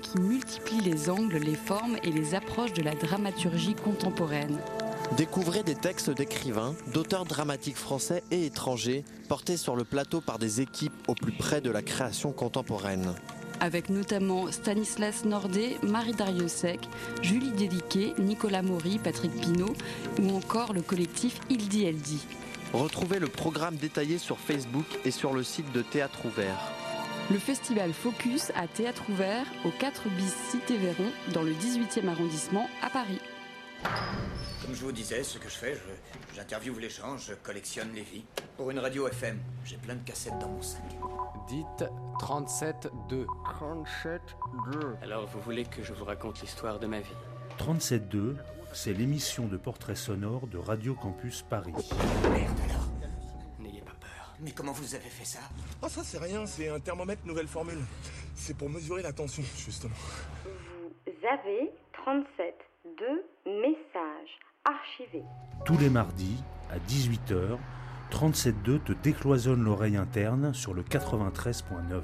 qui multiplie les angles, les formes et les approches de la dramaturgie contemporaine. Découvrez des textes d'écrivains, d'auteurs dramatiques français et étrangers, portés sur le plateau par des équipes au plus près de la création contemporaine. Avec notamment Stanislas Nordet, Marie Dariussec, Julie Dédiquet, Nicolas Maury, Patrick Pinault ou encore le collectif Ildi Eldi. Retrouvez le programme détaillé sur Facebook et sur le site de Théâtre Ouvert. Le festival Focus à Théâtre Ouvert au 4 bis Cité Véron dans le 18e arrondissement à Paris. Comme je vous disais, ce que je fais, j'interviewe les gens, je collectionne les vies. Pour une radio FM, j'ai plein de cassettes dans mon sac. Dites 37-2. 37-2. Alors vous voulez que je vous raconte l'histoire de ma vie? 37.2, c'est l'émission de portrait sonore de Radio Campus Paris. Merde alors. Mais comment vous avez fait ça Ah ça c'est rien, c'est un thermomètre nouvelle formule. C'est pour mesurer la tension, justement. Vous avez 37 de messages archivés. Tous les mardis, à 18h, 37.2 te décloisonne l'oreille interne sur le 93.9.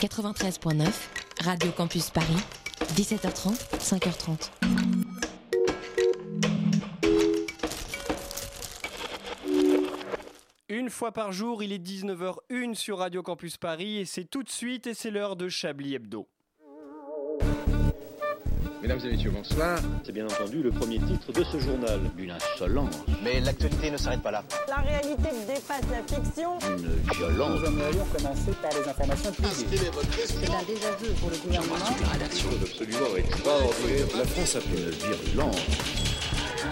93.9, Radio Campus Paris, 17h30, 5h30. Une fois par jour, il est 19h01 sur Radio Campus Paris et c'est tout de suite et c'est l'heure de Chablis Hebdo. Mesdames et messieurs, bonsoir. C'est bien entendu le premier titre de ce journal. Une insolence, Mais l'actualité ne s'arrête pas là. La réalité dépasse la fiction. une violence. Nous aimerions commencer par les informations privées. C'est un désaveu pour le gouvernement. absolument extraordinaire. La France a fait une virulence.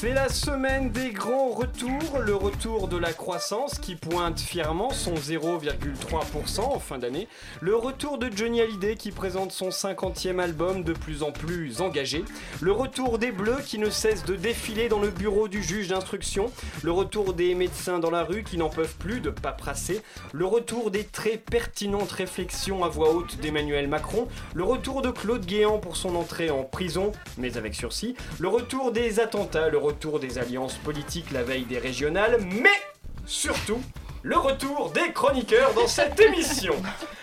C'est la semaine des grands retours, le retour de la croissance qui pointe fièrement son 0,3% en fin d'année, le retour de Johnny Hallyday qui présente son 50e album de plus en plus engagé, le retour des Bleus qui ne cessent de défiler dans le bureau du juge d'instruction, le retour des médecins dans la rue qui n'en peuvent plus de paperasser, le retour des très pertinentes réflexions à voix haute d'Emmanuel Macron, le retour de Claude Guéant pour son entrée en prison, mais avec sursis, le retour des attentats, des alliances politiques la veille des régionales, mais surtout le retour des chroniqueurs dans cette émission.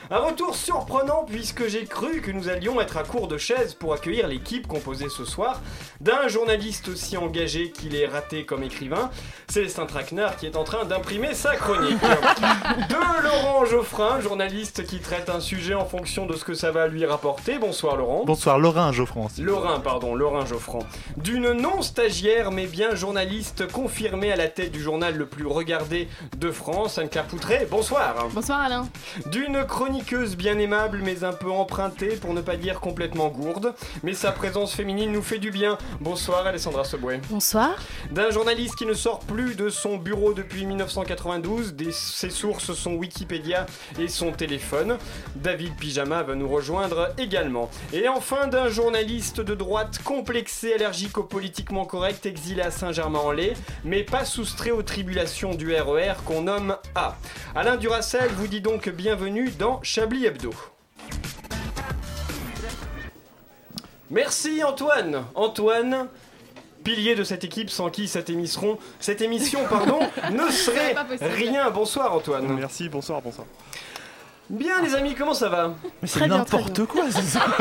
Un retour surprenant puisque j'ai cru que nous allions être à court de chaises pour accueillir l'équipe composée ce soir d'un journaliste aussi engagé qu'il est raté comme écrivain, Célestin Traquenard qui est en train d'imprimer sa chronique. De Laurent Geoffrin, journaliste qui traite un sujet en fonction de ce que ça va lui rapporter. Bonsoir Laurent. Bonsoir Laurent Geoffrand. Lorrain, pardon, Lorrain Geoffrand. D'une non-stagiaire mais bien journaliste confirmée à la tête du journal le plus regardé de France, Anne-Claire Poutré. Bonsoir. Bonsoir Alain. D'une chroniqueuse bien aimable mais un peu empruntée pour ne pas dire complètement gourde. Mais sa présence féminine nous fait du bien. Bonsoir Alessandra Seboué. Bonsoir. D'un journaliste qui ne sort plus de son bureau depuis 1992. Des- ses sources sont Wikipédia et son téléphone. David Pyjama va nous rejoindre également. Et enfin d'un journaliste de droite complexé, allergique au politiquement correct, exilé à Saint-Germain-en-Laye, mais pas soustrait aux tribulations du RER qu'on nomme A. Alain Duracel vous dit donc bienvenue dans Chablis Hebdo. Merci Antoine. Antoine, pilier de cette équipe sans qui cette émission, cette émission pardon, ne serait rien. Bonsoir Antoine. Merci, bonsoir, bonsoir. Bien les amis, comment ça va? Mais c'est n'importe quoi, c'est ça.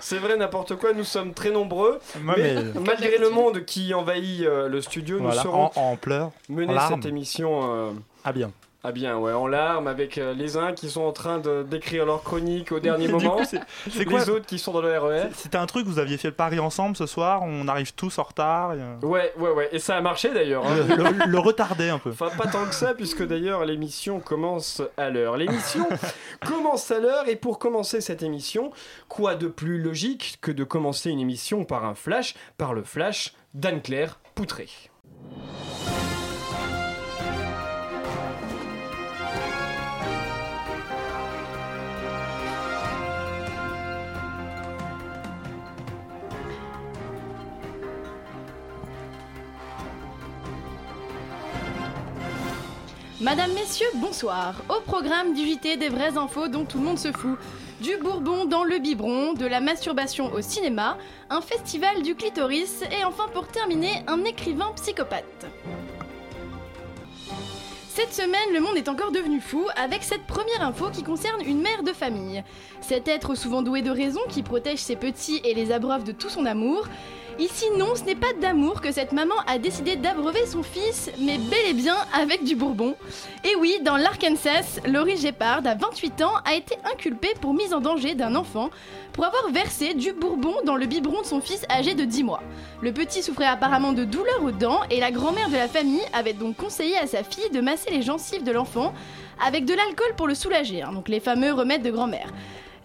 C'est vrai, n'importe quoi, nous sommes très nombreux. Moi, mais, mais- malgré le monde qui envahit euh, le studio, Voilà, nous saurons en, en pleurs. mener en cette émission euh, Ah bien. À bien, ouais, en larmes, avec euh, les uns qui sont en train de- d'écrire leur chronique au dernier moment, c'est- c'est les quoi autres qui sont dans le E RER. C'est- C'était un truc, vous aviez fait le pari ensemble ce soir, on arrive tous en retard. et, euh, Ouais, ouais, ouais, et ça a marché d'ailleurs. hein. le, le- le retarder un peu. Enfin, pas tant que ça, puisque d'ailleurs l'émission commence à l'heure. L'émission commence à l'heure, et pour commencer cette émission, quoi de plus logique que de commencer une émission par un flash, par le flash d'Anne-Claire Poutré? Madame, messieurs, bonsoir. Au programme du JT des vraies infos dont tout le monde se fout. Du bourbon dans le biberon, de la masturbation au cinéma, un festival du clitoris et enfin pour terminer, un écrivain psychopathe. Cette semaine, le monde est encore devenu fou avec cette première info qui concerne une mère de famille. Cet être souvent doué de raison qui protège ses petits et les abreuve de tout son amour. Ici, non, ce n'est pas d'amour que cette maman a décidé d'abreuver son fils, mais bel et bien avec du bourbon. Et oui, dans l'Arkansas, Laurie Gepard, à 28 ans, a été inculpée pour mise en danger d'un enfant pour avoir versé du bourbon dans le biberon de son fils âgé de 10 mois. Le petit souffrait apparemment de douleurs aux dents et la grand-mère de la famille avait donc conseillé à sa fille de masser les gencives de l'enfant avec de l'alcool pour le soulager, hein, donc les fameux remèdes de grand-mère.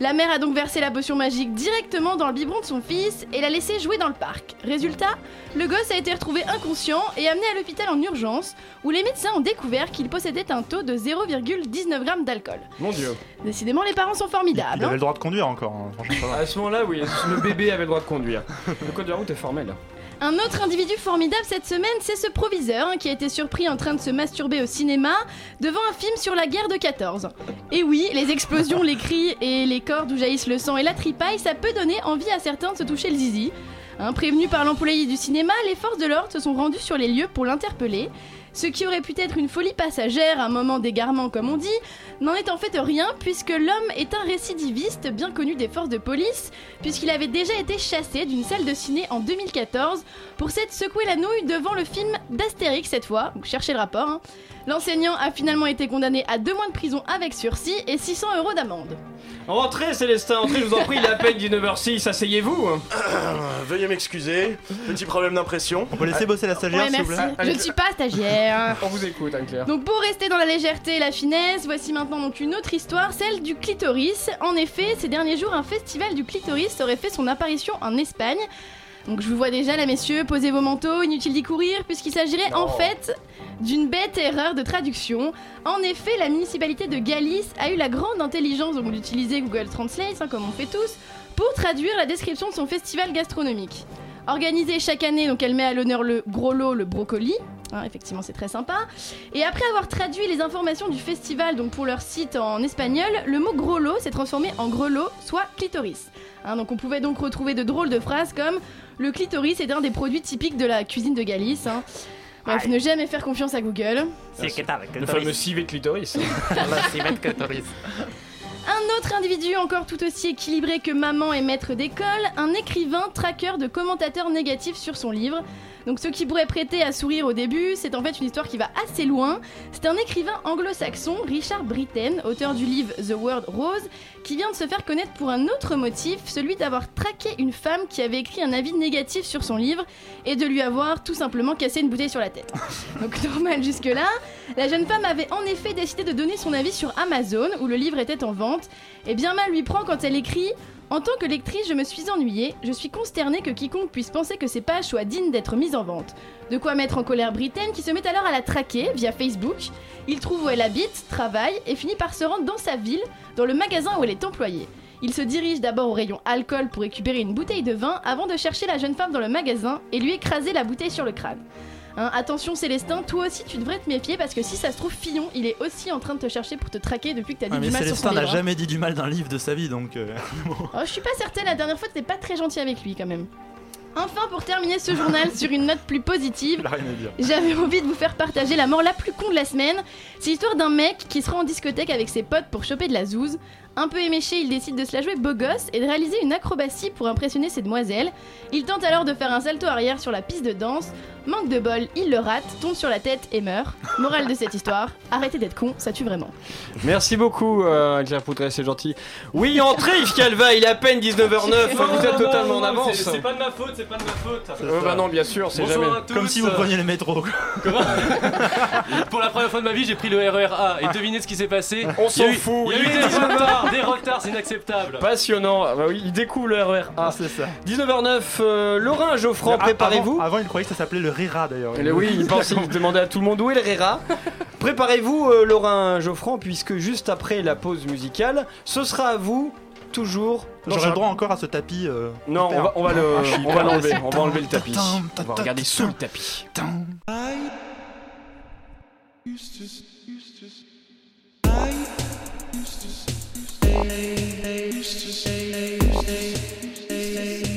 La mère a donc versé la potion magique directement dans le biberon de son fils et l'a laissé jouer dans le parc. Résultat, le gosse a été retrouvé inconscient et amené à l'hôpital en urgence, où les médecins ont découvert qu'il possédait un taux de 0,19 g d'alcool. Mon dieu. Décidément, les parents sont formidables. Il hein. avait le droit de conduire encore, hein, franchement. À ce moment-là, oui, le bébé avait le droit de conduire. Le code de la route est formel. Un autre individu formidable cette semaine, c'est ce proviseur hein, qui a été surpris en train de se masturber au cinéma devant un film sur la guerre de 14. Et oui, les explosions, les cris et les cordes où jaillissent le sang et la tripaille, ça peut donner envie à certains de se toucher le zizi. Hein, prévenus par l'employé du cinéma, les forces de l'ordre se sont rendues sur les lieux pour l'interpeller. Ce qui aurait pu être une folie passagère, un moment d'égarement comme on dit, n'en est en fait rien puisque l'homme est un récidiviste bien connu des forces de police, puisqu'il avait déjà été chassé d'une salle de ciné en 2014 pour s'être secoué la nouille devant le film d'Astérix cette fois, donc cherchez le rapport. hein. L'enseignant a finalement été condamné à deux mois de prison avec sursis et 600 euros d'amende. Entrez, Célestin, entrez, je vous en prie, il est à peine 19h06, asseyez-vous. Veuillez m'excuser, petit problème d'impression. On peut laisser bosser la stagiaire, Ouais, s'il vous merci. plaît Je ne suis pas stagiaire. On vous écoute, Anne-Claire. Donc pour rester dans la légèreté et la finesse, voici maintenant donc une autre histoire, celle du clitoris. En effet, ces derniers jours, un festival du clitoris aurait fait son apparition en Espagne. Donc je vous vois déjà là messieurs, posez vos manteaux, inutile d'y courir puisqu'il s'agirait en fait d'une bête erreur de traduction. En effet, la municipalité de Galice a eu la grande intelligence donc, d'utiliser Google Translate, hein, comme on fait tous, pour traduire la description de son festival gastronomique. Organisé chaque année, donc elle met à l'honneur le gros lot, le brocoli. Hein, effectivement, c'est très sympa. Et après avoir traduit les informations du festival donc pour leur site en espagnol, le mot gros lot s'est transformé en grelot, soit clitoris. Hein, donc on pouvait donc retrouver de drôles de phrases comme le clitoris est un des produits typiques de la cuisine de Galice. hein. Bref, ne jamais faire confiance à Google. Le fameux civet clitoris. Un autre individu encore tout aussi équilibré que maman et maître d'école, un écrivain traqueur de commentateurs négatifs sur son livre. Donc ce qui pourrait prêter à sourire au début, c'est en fait une histoire qui va assez loin. C'est un écrivain anglo-saxon, Richard Britten, auteur du livre The Word Rose, qui vient de se faire connaître pour un autre motif, celui d'avoir traqué une femme qui avait écrit un avis négatif sur son livre et de lui avoir tout simplement cassé une bouteille sur la tête. Donc normal jusque-là. La jeune femme avait en effet décidé de donner son avis sur Amazon, où le livre était en vente, et bien mal lui prend quand elle écrit En tant que lectrice, je me suis ennuyée, je suis consternée que quiconque puisse penser que ces pages soient dignes d'être mises en vente. De quoi mettre en colère Britten qui se met alors à la traquer via Facebook. Il trouve où elle habite, travaille et finit par se rendre dans sa ville, dans le magasin où elle est employée. Il se dirige d'abord au rayon alcool pour récupérer une bouteille de vin avant de chercher la jeune femme dans le magasin et lui écraser la bouteille sur le crâne. Hein, attention Célestin, toi aussi tu devrais te méfier parce que si ça se trouve Fillon, il est aussi en train de te chercher pour te traquer depuis que t'as dit Ouais, mais du mal sur son Célestin n'a jamais dit du mal d'un livre de sa vie, donc. euh, Oh, je suis pas certaine, la dernière fois t'étais pas très gentil avec lui quand même. Enfin, pour terminer ce journal sur une note plus positive, j'avais envie de vous faire partager la mort la plus con de la semaine. C'est l'histoire d'un mec qui se rend en discothèque avec ses potes pour choper de la zouze. Un peu éméché, il décide de se la jouer beau gosse et de réaliser une acrobatie pour impressionner ses demoiselles. Il tente alors de faire un salto arrière sur la piste de danse. Manque de bol, il le rate, tombe sur la tête et meurt. Morale de cette histoire, arrêtez d'être con, ça tue vraiment. Merci beaucoup, euh, Claire Poutré, c'est gentil. Oui, entrez, Yves Calva, il est à peine 19h09, vous êtes totalement en avance. C'est pas de ma faute, c'est pas de ma faute. Euh, bah non, bien sûr, c'est jamais. à tous. Comme si vous preniez le métro. Comment Pour la première fois de ma vie, j'ai pris le RER A et devinez ce qui s'est passé? On s'en fout, Il y a il eu est des 19. Retards, des retards, c'est inacceptable. Passionnant, Ah bah oui, il découvre le RER A. c'est ça. 19h09, euh, Laurent Geoffrand, Ah, préparez-vous. Avant, avant, il croyait que ça s'appelait le Rira d'ailleurs. Et oui, il pense, il demandait à tout le monde où est le RERA. Préparez-vous, euh, Laurent Geoffrand, puisque juste après la pause musicale, ce sera à vous, toujours. dans J'aurais un- le droit encore à ce tapis. euh, Non, on hyper. va, on va le- Ah, on va l'enlever, on va enlever le tapis. On va regarder sous le tam. tapis. Tam. I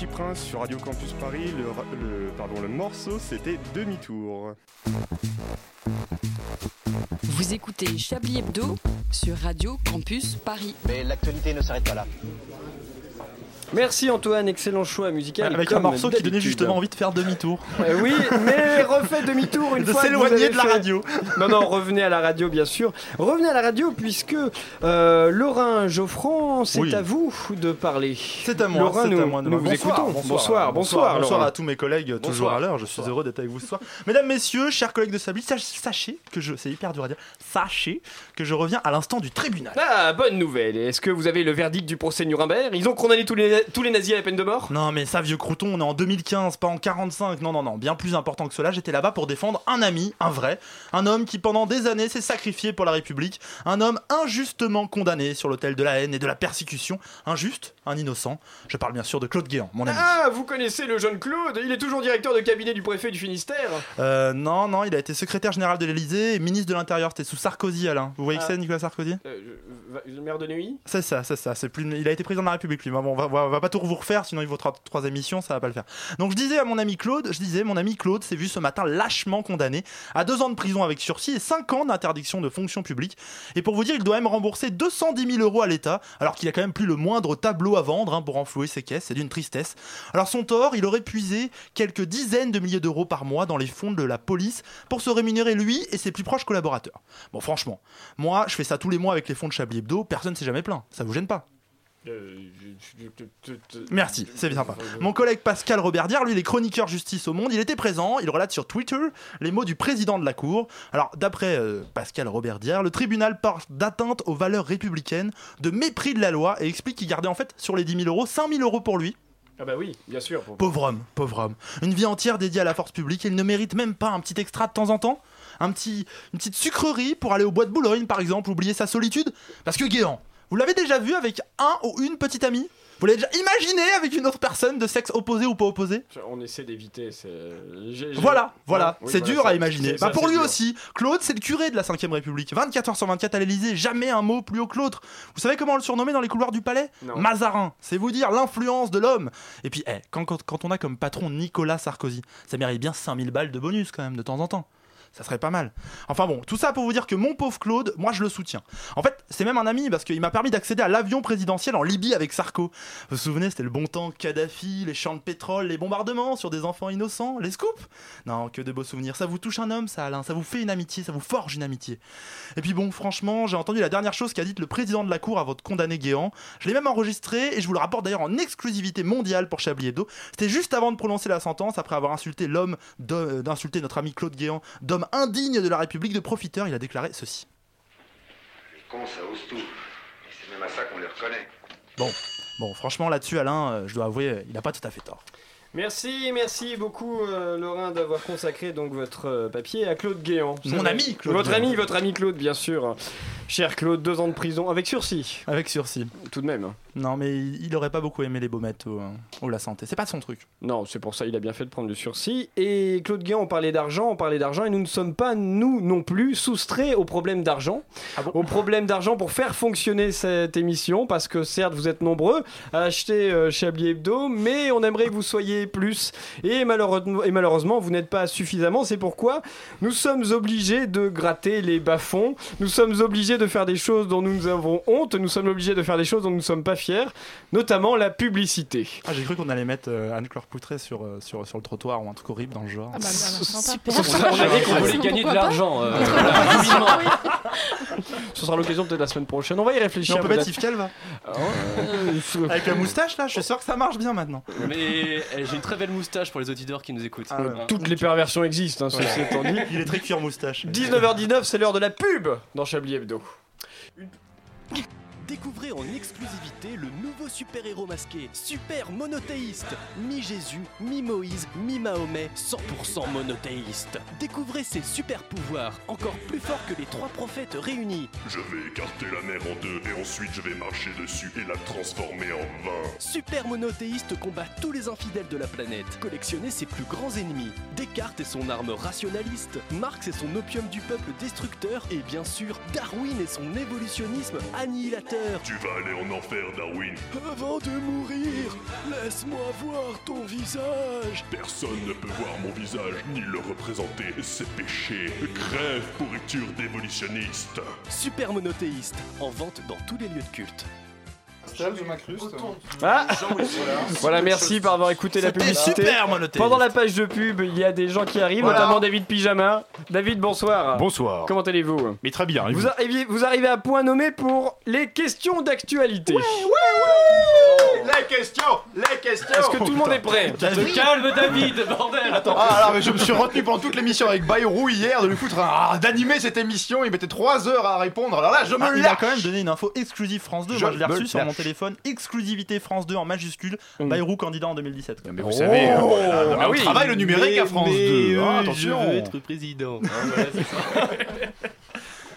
Petit Prince sur Radio Campus Paris. Le, le- pardon, le morceau, c'était Demi-tour. Vous écoutez Chablis Hebdo sur Radio Campus Paris. Mais l'actualité ne s'arrête pas là. Merci Antoine, excellent choix musical. Avec un morceau qui donnait justement envie de faire demi-tour. Euh, oui, mais refait demi-tour une De fois. vous s'éloigner de la fait- radio. Non, non, revenez à la radio, bien sûr. Revenez à la radio puisque euh, Laurent Geoffrand, c'est Oui. à vous de parler. C'est à moi, Laurent, nous, à moi. nous vous bonsoir, écoutons. bonsoir, bonsoir, bonsoir, à tous mes collègues, toujours Bonsoir. à l'heure. Je suis heureux d'être avec vous ce soir. Mesdames, messieurs, chers collègues de Sabli, sach- sachez que je, c'est hyper dur à dire, sachez que je reviens à l'instant du tribunal. Ah, bonne nouvelle. Est-ce que vous avez le verdict du procès Nuremberg? Ils ont condamné tous les, tous les nazis à la peine de mort? Non, mais ça, vieux crouton, on est en 2015, pas en 45. Non, non, non, bien plus important que cela. J'étais là-bas pour défendre un ami, un vrai, un homme qui pendant des années s'est sacrifié pour la République, un homme injustement condamné sur l'autel de la haine et de la persécution. Injuste, un innocent. Je parle bien sûr de Claude Guéant, mon ami. Ah, vous connaissez le jeune Claude? Il est toujours directeur de cabinet du préfet du Finistère. Euh, non, non, il a été secrétaire général de l'Elysée et ministre de l'Intérieur. C'était sous Sarkozy, Alain. Vous voyez que Ah. c'est, Nicolas Sarkozy? Euh, je- le maire de Neuilly? C'est ça, c'est ça. C'est plus. Il a été président de la République, lui. Bon, on va, on va- pas tout vous refaire, sinon il vaut trois, émissions, ça va pas le faire. Donc je disais à mon ami Claude, je disais, mon ami Claude s'est vu ce matin lâchement condamné à deux ans de prison avec sursis et cinq ans d'interdiction de fonction publique. Et pour vous dire, il doit même rembourser 210 000 euros à l'État, alors qu'il a quand même plus le moindre tableau à vendre hein, pour enflouer ses caisses. C'est d'une tristesse. Alors son tort, il aurait puisé quelques dizaines de milliers d'euros par mois dans les fonds de la police pour se rémunérer lui et ses plus proches collaborateurs. Bon, franchement, moi, je fais ça tous les mois avec les fonds de Chablis Hebdo. Personne s'est jamais plaint. Ça vous gêne pas? Merci, c'est bien sympa. Mon collègue Pascal Roberdière, lui, il est chroniqueur justice au monde. Il était présent, il relate sur Twitter les mots du président de la Cour. Alors, d'après euh, Pascal Roberdière, le tribunal parle d'atteinte aux valeurs républicaines, de mépris de la loi et explique qu'il gardait en fait sur les 10 000 euros 5 000 euros pour lui. Ah bah oui, bien sûr. pour- Pauvre homme, pauvre homme. Une vie entière dédiée à la force publique, il ne mérite même pas un petit extra de temps en temps un petit, Une petite sucrerie pour aller au bois de Boulogne, par exemple, oublier sa solitude Parce que Guéant, vous l'avez déjà vu avec un ou une petite amie Vous l'avez déjà imaginé avec une autre personne de sexe opposé ou pas opposé On essaie d'éviter. Voilà, voilà, Oui, c'est voilà, dur à imaginer. Bah pour lui dur. aussi, Claude, c'est le curé de la 5ème République. 24 heures sur 24 à l'Elysée, jamais un mot plus haut que l'autre. Vous savez comment on le surnommait dans les couloirs du palais Non. Mazarin. C'est vous dire l'influence de l'homme. Et puis, eh, quand, quand, quand on a comme patron Nicolas Sarkozy, ça mérite bien 5000 balles de bonus quand même de temps en temps. Ça serait pas mal. Enfin bon, tout ça pour vous dire que mon pauvre Claude, moi je le soutiens. En fait, c'est même un ami parce qu'il m'a permis d'accéder à l'avion présidentiel en Libye avec Sarko. Vous vous souvenez, c'était le bon temps, Kadhafi, les champs de pétrole, les bombardements sur des enfants innocents, les scoops? Non, que de beaux souvenirs. Ça vous touche un homme, ça, Alain. Ça vous fait une amitié, ça vous forge une amitié. Et puis bon, franchement, j'ai entendu la dernière chose qu'a dite le président de la Cour à votre condamné Guéant. Je l'ai même enregistré et je vous le rapporte d'ailleurs en exclusivité mondiale pour Chablis Hebdo. C'était juste avant de prononcer la sentence, après avoir insulté l'homme, d'insulter notre ami Claude Guéant, indigne de la République, de profiteur. Il a déclaré ceci. Les cons, ça ose tout. Et c'est même à ça qu'on les reconnaît. Bon, bon, franchement là-dessus, Alain, euh, je dois avouer, euh, il n'a pas tout à fait tort. Merci, merci beaucoup euh, Laurent d'avoir consacré donc votre euh, papier à Claude Guéant. Mon ami, Claude Votre Guéant. ami, votre ami Claude, bien sûr. Cher Claude, deux ans de prison avec sursis. Avec sursis. Tout de même. hein. Non, mais il, il aurait pas beaucoup aimé les baumettes ou, euh, ou la santé. C'est pas son truc. Non, c'est pour ça il a bien fait de prendre du sursis. Et Claude Guéant, on parlait d'argent, on parlait d'argent, et nous ne sommes pas, nous non plus, soustraits au problème d'argent. au problème d'argent pour faire fonctionner cette émission, parce que certes, vous êtes nombreux à acheter euh, Chablis Hebdo, mais on aimerait que vous soyez plus. Et malheureusement, et malheureusement vous n'êtes pas suffisamment. C'est pourquoi nous sommes obligés de gratter les bas-fonds. Nous sommes obligés de faire des choses dont nous avons honte. Nous sommes obligés de faire des choses dont nous ne sommes pas fiers, notamment la publicité. Ah, j'ai cru qu'on allait mettre euh, Anne-Claire Poutré sur, euh, sur, sur le trottoir ou un truc horrible dans le genre. Ah bah, Super. On a dit qu'on voulait gagner de l'argent. euh, Ce sera l'occasion peut-être la semaine prochaine. On va y réfléchir. Mais on peut mettre peut-être. Yves Calva. Ah. Avec la moustache là, je suis sûr que ça marche bien maintenant. Mais eh, j'ai une très belle moustache pour les auditeurs qui nous écoutent. Ah ouais. Hein. Toutes les perversions existent, hein, ceci étant dit. Il est très cuir moustache. 19h19, c'est l'heure de la pub dans Chablis Hebdo. Découvrez en exclusivité le nouveau super-héros masqué, super monothéiste, mi-Jésus, mi-Moïse, mi-Mahomet, 100% monothéiste. Découvrez ses super pouvoirs, encore plus forts que les trois prophètes réunis. Je vais écarter la mer en deux et ensuite je vais marcher dessus et la transformer en vin. Super monothéiste combat tous les infidèles de la planète. Collectionnez ses plus grands ennemis. Descartes et son arme rationaliste, Marx et son opium du peuple destructeur, et bien sûr Darwin et son évolutionnisme annihilateur. Tu vas aller en enfer, Darwin. Avant de mourir, laisse-moi voir ton visage. Personne ne peut voir mon visage ni le représenter. C'est péché. Crève, pourriture d'évolutionniste. Super monothéiste, en vente dans tous les lieux de culte. Je m'incruste. Ah Voilà, merci pour avoir écouté la publicité. super. Pendant la page de pub, il y a des gens qui arrivent, Voilà. notamment David Pyjama. David, bonsoir. Bonsoir. Comment allez-vous? Mais très bien. et vous vous? arrivez, vous arrivez à point nommé pour les questions d'actualité. Les questions Les questions Est-ce que tout le monde est prêt Te calme, David, bordel Attends. Ah alors mais je me suis retenu pendant toute l'émission avec Bayrou hier de lui foutre un... ah, d'animer cette émission, il mettait 3 heures à répondre. Alors là je me Ah, il a quand même donné une info exclusive France 2. Je Moi, je l'ai reçu sur mon téléphone. Exclusivité France 2 en majuscule. Mm. Bayrou candidat en 2017. quoi. Mais vous savez, euh, voilà, non, mais Ah on oui. travaille le numérique à France 2. hein, attention. Je veux être président. Ah, voilà, c'est ça.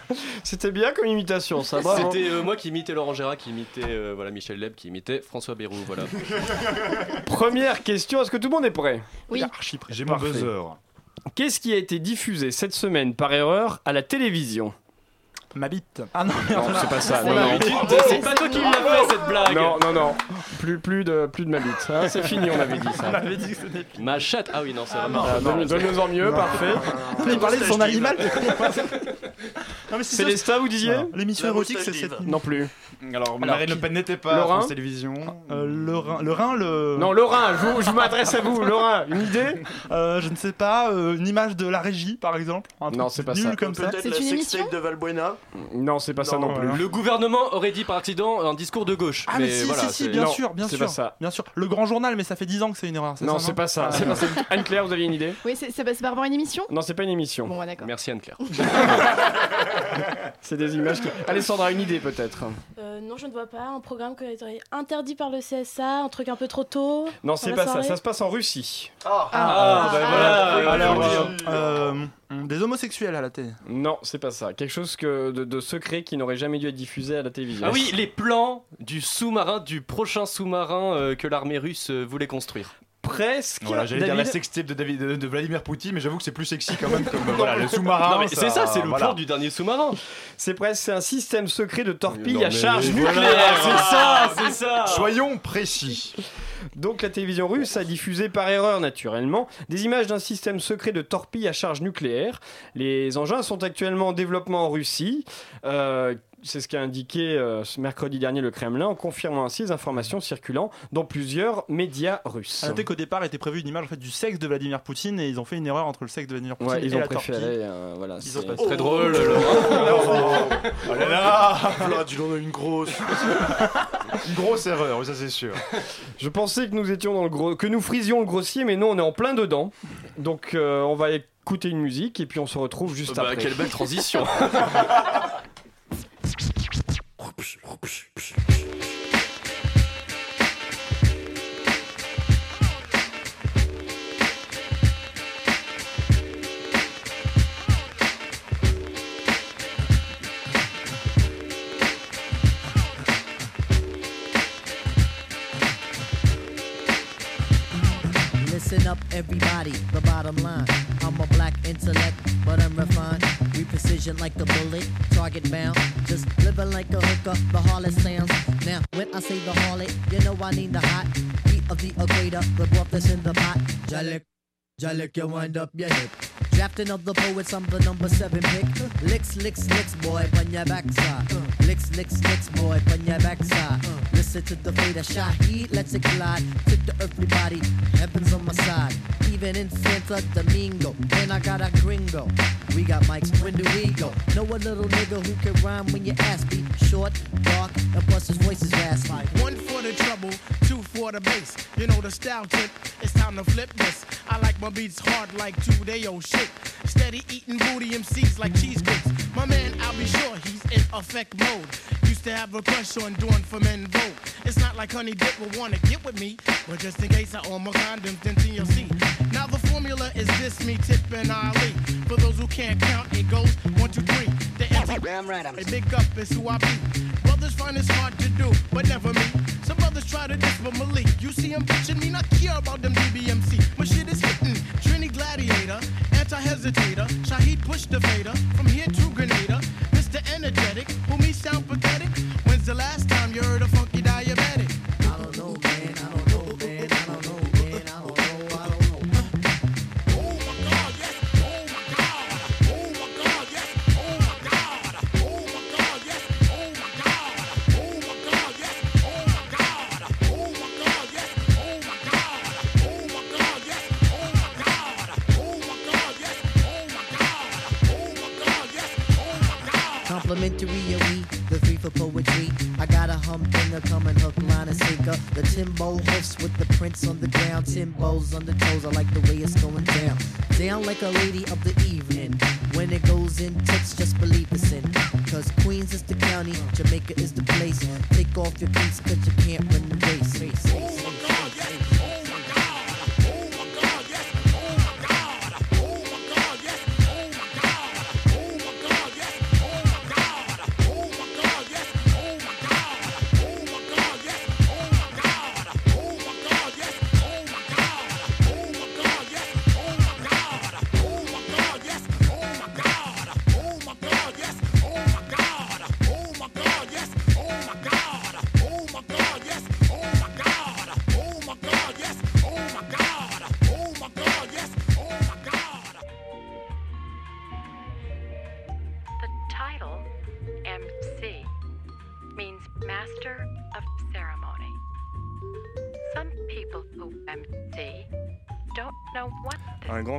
C'était bien comme imitation, ça. C'était euh, moi qui imitais Laurent Gérard, qui imitait euh, voilà, Michel Leb, qui imitait François Bayrou. Voilà. Première question, est-ce que tout le monde est prêt? Oui. J'ai mon buzzer. Qu'est-ce qui a été diffusé cette semaine par erreur à la télévision? Ma bite. Ah non, Non, c'est pas ça. Non, Non, non. C'est pas toi qui l'as fait cette blague Non, non, non. Plus, plus de, plus de ma bite. hein, c'est fini, on avait dit on ça. avait dit que c'était. Ma chatte Ah oui, non, c'est vraiment. Ah, donne- Donne-nous en mieux, parfait. Il parlait de son animal. Non, c'est Célestin, vous disiez L'émission érotique, c'est cette. Non plus. Alors, Alors, Marine Le qui- Pen n'était pas Le à Rhin France Télévisions. Euh, le Rhin, le Rhin, le. Non, Laurent, je, vous- je m'adresse à vous. Laurent, une idée Euh, je ne sais pas, euh, une image de la régie par exemple. Un Non, c'est pas nul ça. comme ça. C'est une émission de Valbuena. Non, c'est pas ça non, plus. Le gouvernement aurait dit par accident un discours de gauche. Ah mais, si, voilà, si, si, c'est- bien Non, sûr, bien sûr. pas ça. Bien sûr. Le grand journal, mais ça fait 10 ans que c'est une erreur. Non, c'est pas ça. Ah. Ça. Anne-Claire, vous aviez une idée? Oui, c'est pas c'est par rapport à une émission? Non, c'est pas une émission. Bon, ouais, d'accord. Merci Anne-Claire. C'est des images. qui- Alessandra, une idée peut-être Euh, non, je ne vois pas. Un programme qui été interdit par le CSA, un truc un peu trop tôt. Non, c'est pas ça. Ça se passe en Russie. Ah, Ah, bah voilà. Alors, des homosexuels à la télé. Non, c'est pas ça. Quelque chose que de, de secret qui n'aurait jamais dû être diffusé à la télévision. Ah oui, les plans du sous-marin, du prochain sous-marin euh, que l'armée russe euh, voulait construire. Presque. Voilà, j'allais dire la sextape de, David, de, de Vladimir Poutine, mais j'avoue que c'est plus sexy quand même comme voilà, le sous-marin. Non, mais c'est ça, c'est le voilà. plan du dernier sous-marin. C'est presque c'est un système secret de torpille Non, à charge voilà, nucléaire. c'est ça, c'est ça. Soyons précis. Donc la télévision russe a diffusé par erreur naturellement des images d'un système secret de torpille à charge nucléaire. Les engins sont actuellement en développement en Russie. Euh, c'est ce qu'a indiqué euh, ce mercredi dernier le Kremlin en confirmant ainsi les informations circulant dans plusieurs médias russes. À noter qu'au départ était prévu une image en fait, du sexe de Vladimir Poutine et ils ont fait une erreur entre le sexe de Vladimir Poutine Ouais, ils et ont la préféré. torpille. euh, voilà, Ils ont c'est pas- très Oh. drôle. Oh là là Là, tu en as une grosse. une grosse erreur, ça c'est sûr. Je pensais que nous étions dans le gros, que nous frisions le grossier, mais non, on est en plein dedans. Donc euh, on va écouter une musique et puis on se retrouve juste Bah, après. quelle belle transition. Listen up, everybody. The bottom line. I'm a black intellect, but I'm refined. Precision like the bullet, target bound. Just living like a hooker, the harlot sounds. Now, when I say the harlot, you know I need the hot heat of the equator, the broth that's in the pot. Jalik, Jalik, you wind up your hip. Drafting of the poets, I'm the number seven pick. Licks, licks, licks, boy, on your backside. Licks, licks, licks, boy, on your backside. Listen to the fate of Shaheed, let's it glide. Tip the earthly body, heaven's on my side. Even in Santa Domingo, and I got a gringo. We got mics, when a little nigga who can rhyme when you ask me. Short, dark, plus his voice is raspy. One for the trouble, two for the bass. You know the style tip, it's time to flip this. I like my beats hard like two day old shit. Steady eating booty MCs like cheesecakes. My man, I'll be sure he's in effect mode. Used to have a crush on doing for men vote. It's not like Honey Dip will wanna get with me, but just in case I own my condoms, then TLC. Now the formula is this, me, Tip, and Ali. For those who can't count, it goes one, two, three. The empty Damn right, I'm big up is who I be. Brothers find it's hard to do, but never me. Some brothers try to diss but Malik. You see him bitching me, not care about them DBMC. My shit is hitting. Trini Gladiator, anti-hesitator. Shaheed push the fader. From here to Grenada. Mr. Energetic, who me sound pathetic. When's the last We, the three for poetry. I got a humdinger coming hook, line, and sinker. The Timbo hoofs with the prints on the ground. Timbo's on the toes. I like the way it's going down. Down like a lady of the evening. When it goes in tits, just believe it's in. Cause Queens is the county, Jamaica is the place. Take off your cleats cause you can't run the race. race, race, race. The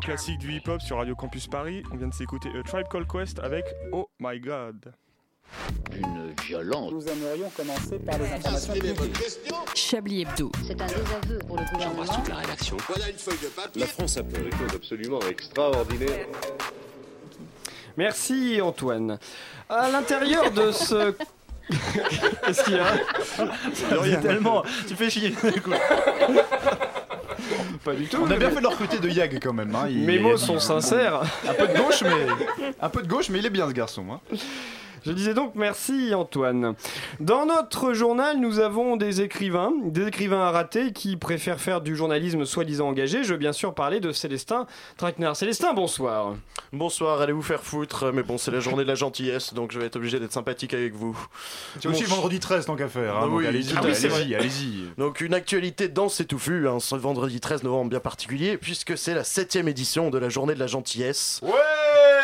classique du hip-hop sur Radio Campus Paris. On vient de s'écouter A Tribe Called Quest avec Oh My God. Une violence. Nous aimerions commencer par les informations Chablis Hebdo. C'est un désaveu pour le gouvernement. toute la rédaction. Voilà une feuille de papier. La France a fait des choses absolument extraordinaires. Merci Antoine. À l'intérieur de ce. Qu'est-ce qu'il y a? C'est tellement. Tu fais chier. Pas du tout. On a bien fait de le recruter de Yag quand même. Hein. Il- Mes mots sont sincères. Un peu de gauche, mais un peu de gauche, mais il est bien ce garçon. Hein. Je disais donc merci Antoine. Dans notre journal, nous avons des écrivains, des écrivains à rater qui préfèrent faire du journalisme soi-disant engagé. Je veux bien sûr parler de Célestin Traquenard. Célestin, bonsoir. Bonsoir, allez vous faire foutre, mais bon, c'est la journée de la gentillesse, donc je vais être obligé d'être sympathique avec vous. C'est aussi vendredi 13 tant qu'à faire. Hein, Ah oui, allez-y, à fait. allez-y, allez-y. Donc une actualité dense et touffue, hein, ce vendredi 13 novembre bien particulier, puisque c'est la septième édition de la journée de la gentillesse.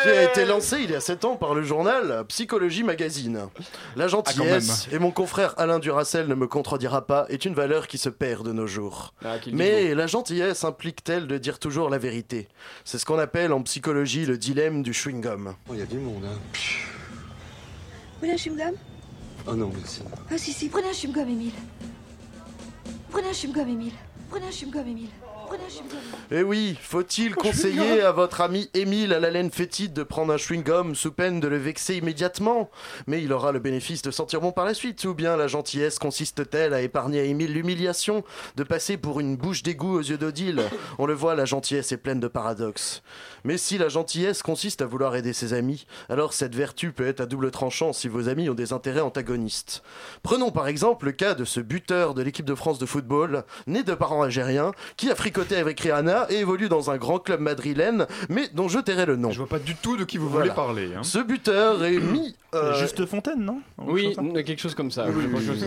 Qui a été lancée il y a 7 ans par le journal Psychologie Magazine. La gentillesse, et mon confrère Alain Duracel ne me contredira pas, est une valeur qui se perd de nos jours. Ah, Mais la gentillesse implique-t-elle de dire toujours la vérité? C'est ce qu'on appelle en psychologie le dilemme du chewing-gum. Il y a du monde, hein. Prenez un chewing-gum? Oh non, merci. Ah si, si, prenez un chewing-gum, Émile. Prenez un chewing-gum, Émile. Prenez un chewing-gum, Émile. Prenez un chewing-gum. Eh oui, faut-il conseiller à votre ami Émile à la laine fétide de prendre un chewing-gum sous peine de le vexer immédiatement Mais il aura le bénéfice de sentir bon par la suite, ou bien la gentillesse consiste-t-elle à épargner à Émile l'humiliation de passer pour une bouche d'égout aux yeux d'Odile? On le voit, la gentillesse est pleine de paradoxes. Mais si la gentillesse consiste à vouloir aider ses amis, alors cette vertu peut être à double tranchant si vos amis ont des intérêts antagonistes. Prenons par exemple le cas de ce buteur de l'équipe de France de football, né de parents algériens, qui a fricoté avec Rihanna et évolue dans un grand club madrilène, mais dont je tairai le nom. Je vois pas du tout de qui vous Voilà. voulez parler. hein. Ce buteur est mis... euh, Juste Fontaine, non? Oui, quelque chose comme ça. Oui, oui, oui.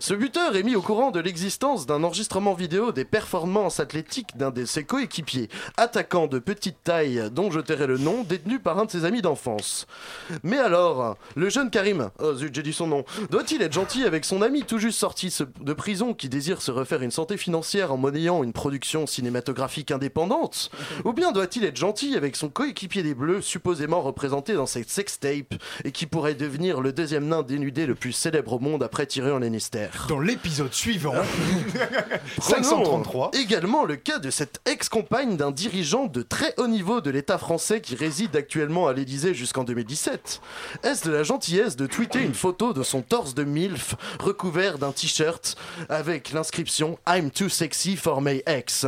Ce buteur est mis au courant de l'existence d'un enregistrement vidéo des performances athlétiques d'un de ses coéquipiers, attaquant de petite taille dont je tairai le nom, détenu par un de ses amis d'enfance. Mais alors, le jeune Karim, oh zut, j'ai dit son nom, doit-il être gentil avec son ami tout juste sorti de prison qui désire se refaire une santé financière en monnayant une production cinématographique indépendante Ou bien doit-il être gentil avec son coéquipier des Bleus, supposément représenté dans cette sextape, et qui pourrait devenir le deuxième nain dénudé le plus célèbre au monde après Tyrion Lannister Dans l'épisode suivant, Prenons 533. Également le cas de cette ex-compagne d'un dirigeant de très haut niveau de l'État français qui réside actuellement à l'Élysée jusqu'en 2017. Est-ce de la gentillesse de tweeter une photo de son torse de MILF recouvert d'un t-shirt avec l'inscription I'm too sexy for my ex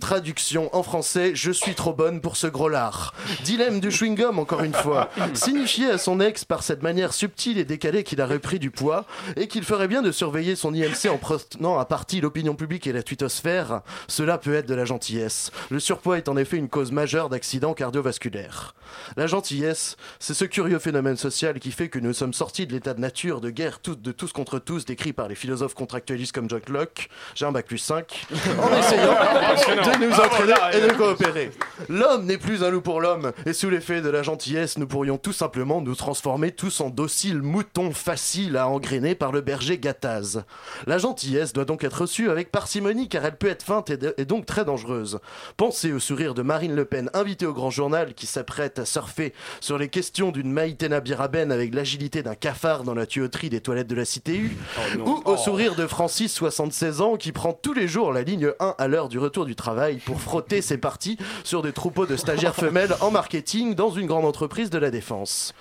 Traduction en français Je suis trop bonne pour ce gros lard. Dilemme du chewing-gum encore une fois. Signifié à son ex par cette manière subtile et décalée qu'il a repris du poids et qu'il ferait bien de surveiller son IMC en prenant à partie l'opinion publique et la twittosphère, cela peut être de la gentillesse. Le surpoids est en effet une cause majeure d'accidents cardiovasculaires. La gentillesse, c'est ce curieux phénomène social qui fait que nous sommes sortis de l'état de nature, de guerre de tous contre tous, décrit par les philosophes contractualistes comme John Locke, j'ai un bac plus 5, en essayant de nous entraîner et de coopérer. L'homme n'est plus un loup pour l'homme, et sous l'effet de la gentillesse, nous pourrions tout simplement nous transformer tous en dociles moutons faciles à engrainer par le berger Gattaz. La gentillesse doit donc être reçue avec parcimonie car elle peut être feinte et, de- et donc très dangereuse. Pensez au sourire de Marine Le Pen, invitée au grand journal, qui s'apprête à surfer sur les questions d'une Maïtena Biraben avec l'agilité d'un cafard dans la tuyauterie des toilettes de la cité U, ou au sourire de Francis, 76 ans, qui prend tous les jours la ligne 1 à l'heure du retour du travail pour frotter ses parties sur des troupeaux de stagiaires femelles en marketing dans une grande entreprise de la défense.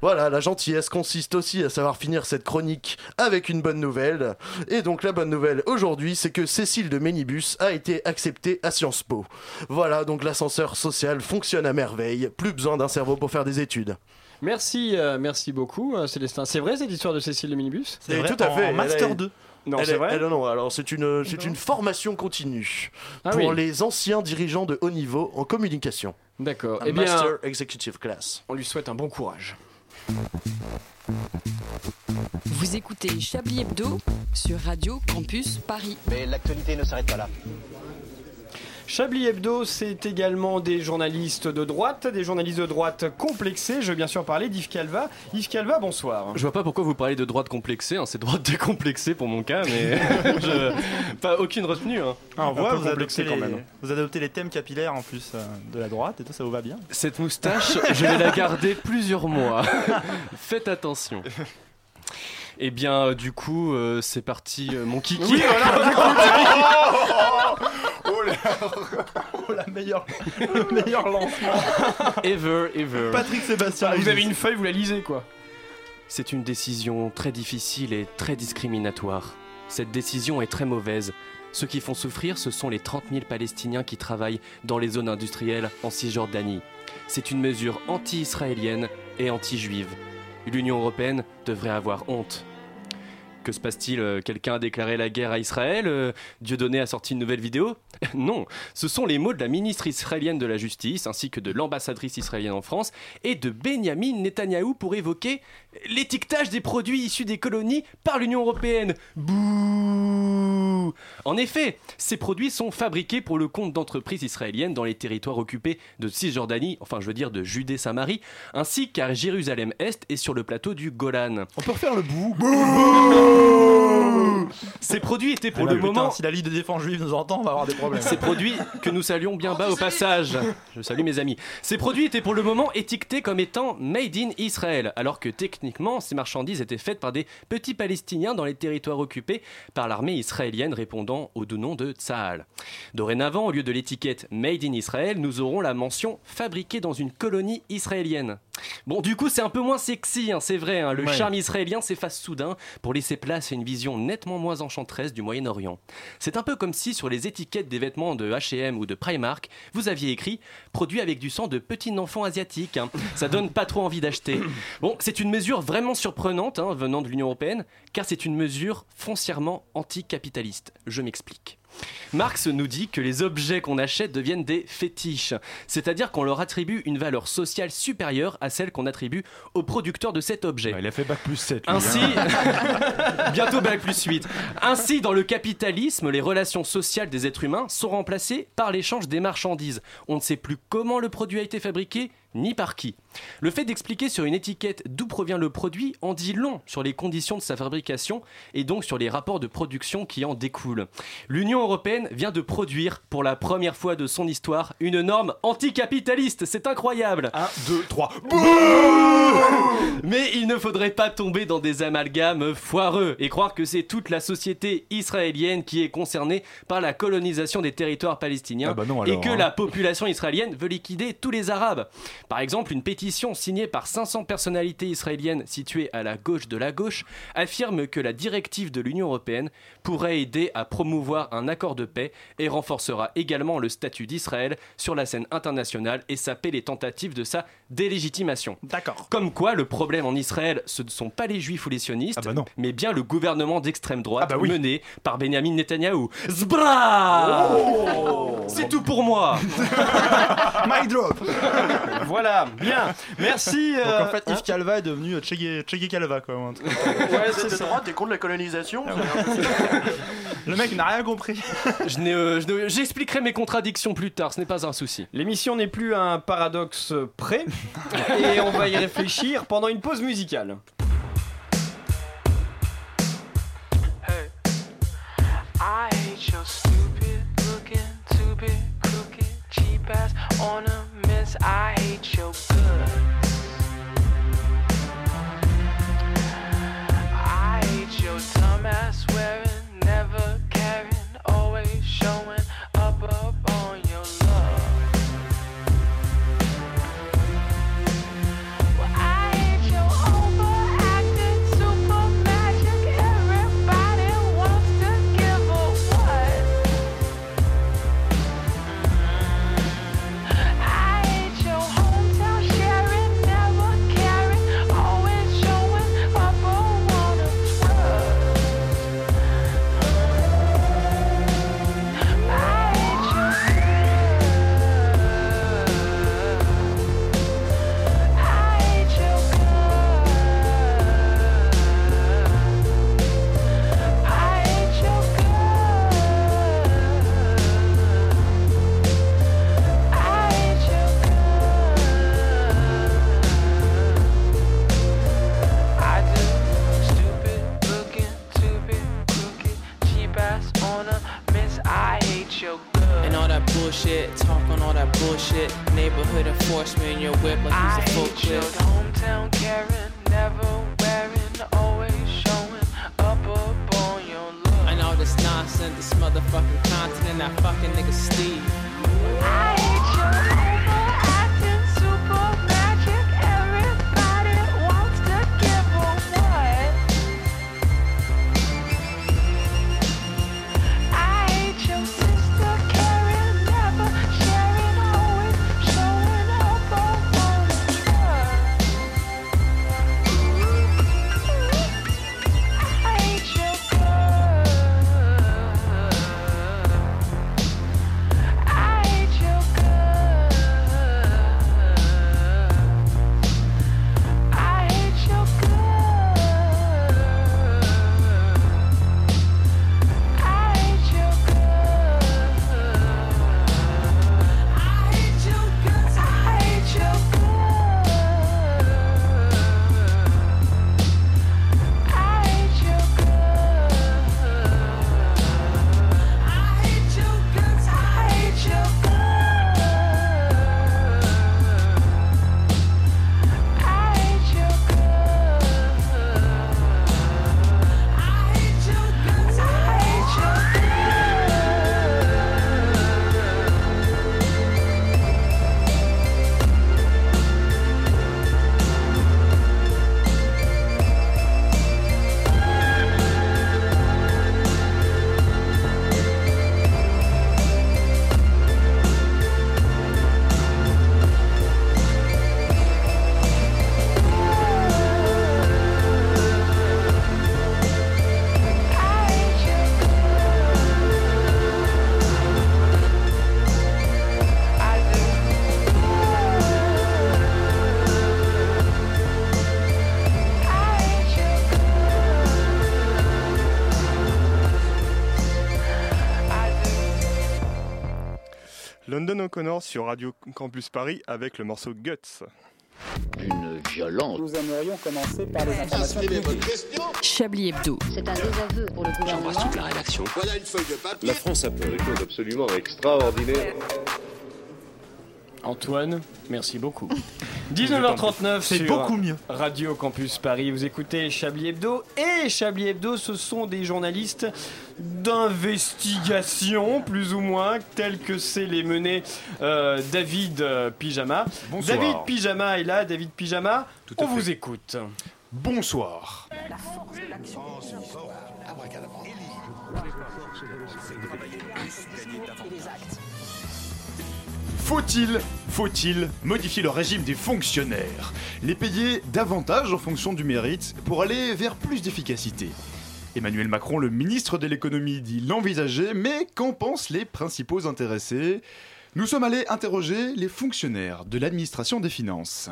Voilà, la gentillesse consiste aussi à savoir finir cette chronique avec une bonne nouvelle. Et donc la bonne nouvelle aujourd'hui, c'est que Cécile de Ménibus a été acceptée à Sciences Po. Voilà, donc l'ascenseur social fonctionne à merveille. Plus besoin d'un cerveau pour faire des études. Merci, euh, merci beaucoup, euh, Célestin. C'est vrai cette histoire de Cécile de Minibus Et tout à fait. elle a- Non, c'est est- vrai. elle- non, non, alors c'est une, c'est une formation continue Ah pour oui. les anciens dirigeants de haut niveau en communication. D'accord. Eh bien, Master Executive Class. on lui souhaite un bon courage. Vous écoutez Chablis Hebdo sur Radio Campus Paris. Mais l'actualité ne s'arrête pas là. Chablis Hebdo, c'est également des journalistes de droite, des journalistes de droite complexés. Je veux bien sûr parler d'Yves Calva. Yves Calva, bonsoir. Je vois pas pourquoi vous parlez de droite complexée, hein, c'est droite décomplexée pour mon cas, mais je- pas aucune retenue. Hein. Ah, on voit, vous adoptez, quand les, même. vous adoptez les thèmes capillaires en plus euh, de la droite et tout, ça vous va bien? Cette moustache, je vais la garder plusieurs mois. Faites attention. Et bien, euh, du coup, euh, c'est parti, euh, mon kiki. Oui, voilà, du coup, Oh la meilleure, le meilleur lancement Ever, ever. Patrick Sébastien. Vous avez une feuille, vous la lisez quoi C'est une décision très difficile et très discriminatoire. Cette décision est très mauvaise. Ceux qui font souffrir, ce sont les 30 000 Palestiniens qui travaillent dans les zones industrielles en Cisjordanie. C'est une mesure anti-israélienne et anti-juive. L'Union européenne devrait avoir honte. Que se passe-t-il Euh, Quelqu'un a déclaré la guerre à Israël Euh, Dieudonné a sorti une nouvelle vidéo Non, ce sont les mots de la ministre israélienne de la Justice ainsi que de l'ambassadrice israélienne en France et de Benjamin Netanyahou pour évoquer l'étiquetage des produits issus des colonies par l'Union européenne. Bouh En effet, ces produits sont fabriqués pour le compte d'entreprises israéliennes dans les territoires occupés de Cisjordanie, enfin je veux dire de Judée-Samarie, ainsi qu'à Jérusalem-Est et sur le plateau du Golan. On peut refaire le bout. Ces produits étaient pour Ah le putain, moment si la Ligue de défense juive nous entend, on va avoir des problèmes. ces produits que nous saluons bien bas au passage. Je salue mes amis. Ces produits étaient pour le moment étiquetés comme étant Made in Israel, alors que techniquement, ces marchandises étaient faites par des petits Palestiniens dans les territoires occupés par l'armée israélienne répondant au doux nom de Tsahal. Dorénavant, au lieu de l'étiquette Made in Israel, nous aurons la mention fabriquée dans une colonie israélienne. Bon, du coup, c'est un peu moins sexy, hein, c'est vrai. hein. Le Ouais. charme israélien s'efface soudain pour laisser place à une vision nettement moins enchanteresse du Moyen-Orient. C'est un peu comme si sur les étiquettes des vêtements de H&M ou de Primark, vous aviez écrit produit avec du sang de petit enfant asiatique. hein. Ça donne pas trop envie d'acheter. Bon, c'est une mesure vraiment surprenante venant de l'Union européenne, car c'est une mesure foncièrement anticapitaliste. Je m'explique. Marx nous dit que les objets qu'on achète deviennent des fétiches, c'est-à-dire qu'on leur attribue une valeur sociale supérieure à celle qu'on attribue au producteur de cet objet. Il a fait bac plus 7. Ainsi, bientôt bac plus 8. Ainsi, dans le capitalisme, les relations sociales des êtres humains sont remplacées par l'échange des marchandises. On ne sait plus comment le produit a été fabriqué, ni par qui. Le fait d'expliquer sur une étiquette d'où provient le produit en dit long sur les conditions de sa fabrication et donc sur les rapports de production qui en découlent. L'Union européenne vient de produire pour la première fois de son histoire une norme anticapitaliste. C'est incroyable. 1, 2, 3. Mais il ne faudrait pas tomber dans des amalgames foireux et croire que c'est toute la société israélienne qui est concernée par la colonisation des territoires palestiniens Ah bah non, et que hein. la population israélienne veut liquider tous les Arabes. Par exemple, une pétition signée par 500 personnalités israéliennes situées à la gauche de la gauche affirme que la directive de l'Union européenne pourrait aider à promouvoir un accord de paix et renforcera également le statut d'Israël sur la scène internationale et saper les tentatives de sa délégitimation. D'accord. Comme quoi, le problème en Israël, ce ne sont pas les juifs ou les sionistes, Ah bah non. mais bien le gouvernement d'extrême droite Ah bah oui. mené par Benjamin Netanyahou. Zbra Oh C'est tout pour moi Mic drop Voilà, bien. Merci. Donc euh, en fait, hein. Yves Calva est devenu euh, Che Che Calva quoi. Ouais, c'est de droite, t'es contre la colonisation Le mec n'a rien compris. Je n'ai, euh, J'expliquerai mes contradictions plus tard, ce n'est pas un souci. L'émission n'est plus un paradoxe près et on va y réfléchir pendant une pause musicale. I hate your stupid looking, crooked, cheap ass I hate your guts. I hate your never caring, always showing that bullshit. Neighborhood enforcement your whip like I he's a full clip. hometown Karen, never wearing, always showing up up on your look. And all this nonsense, this motherfucking continent, that fucking nigga Steve. I hate your London O'Connor sur Radio Campus Paris avec le morceau Guts. Une violence. Nous aimerions commencer par les informations publiques. Chablis Hebdo. C'est un désaveu pour le gouvernement. la rédaction. Voilà une feuille de papier. La France a fait des choses absolument extraordinaires. Antoine, merci beaucoup. 19h39 C'est sur beaucoup mieux. Radio Campus Paris. Vous écoutez Chablis Hebdo et Chablis Hebdo, ce sont des journalistes d'investigation, plus ou moins, tels que c'est les mené euh, David euh, Pyjama. Bonsoir. David Pyjama est là. David Pyjama, Tout à on fait. vous écoute. Bonsoir. Faut-il, faut-il modifier le régime des fonctionnaires Les payer davantage en fonction du mérite pour aller vers plus d'efficacité? Emmanuel Macron, le ministre de l'économie, dit l'envisager, mais qu'en pensent les principaux intéressés? Nous sommes allés interroger les fonctionnaires de l'administration des finances.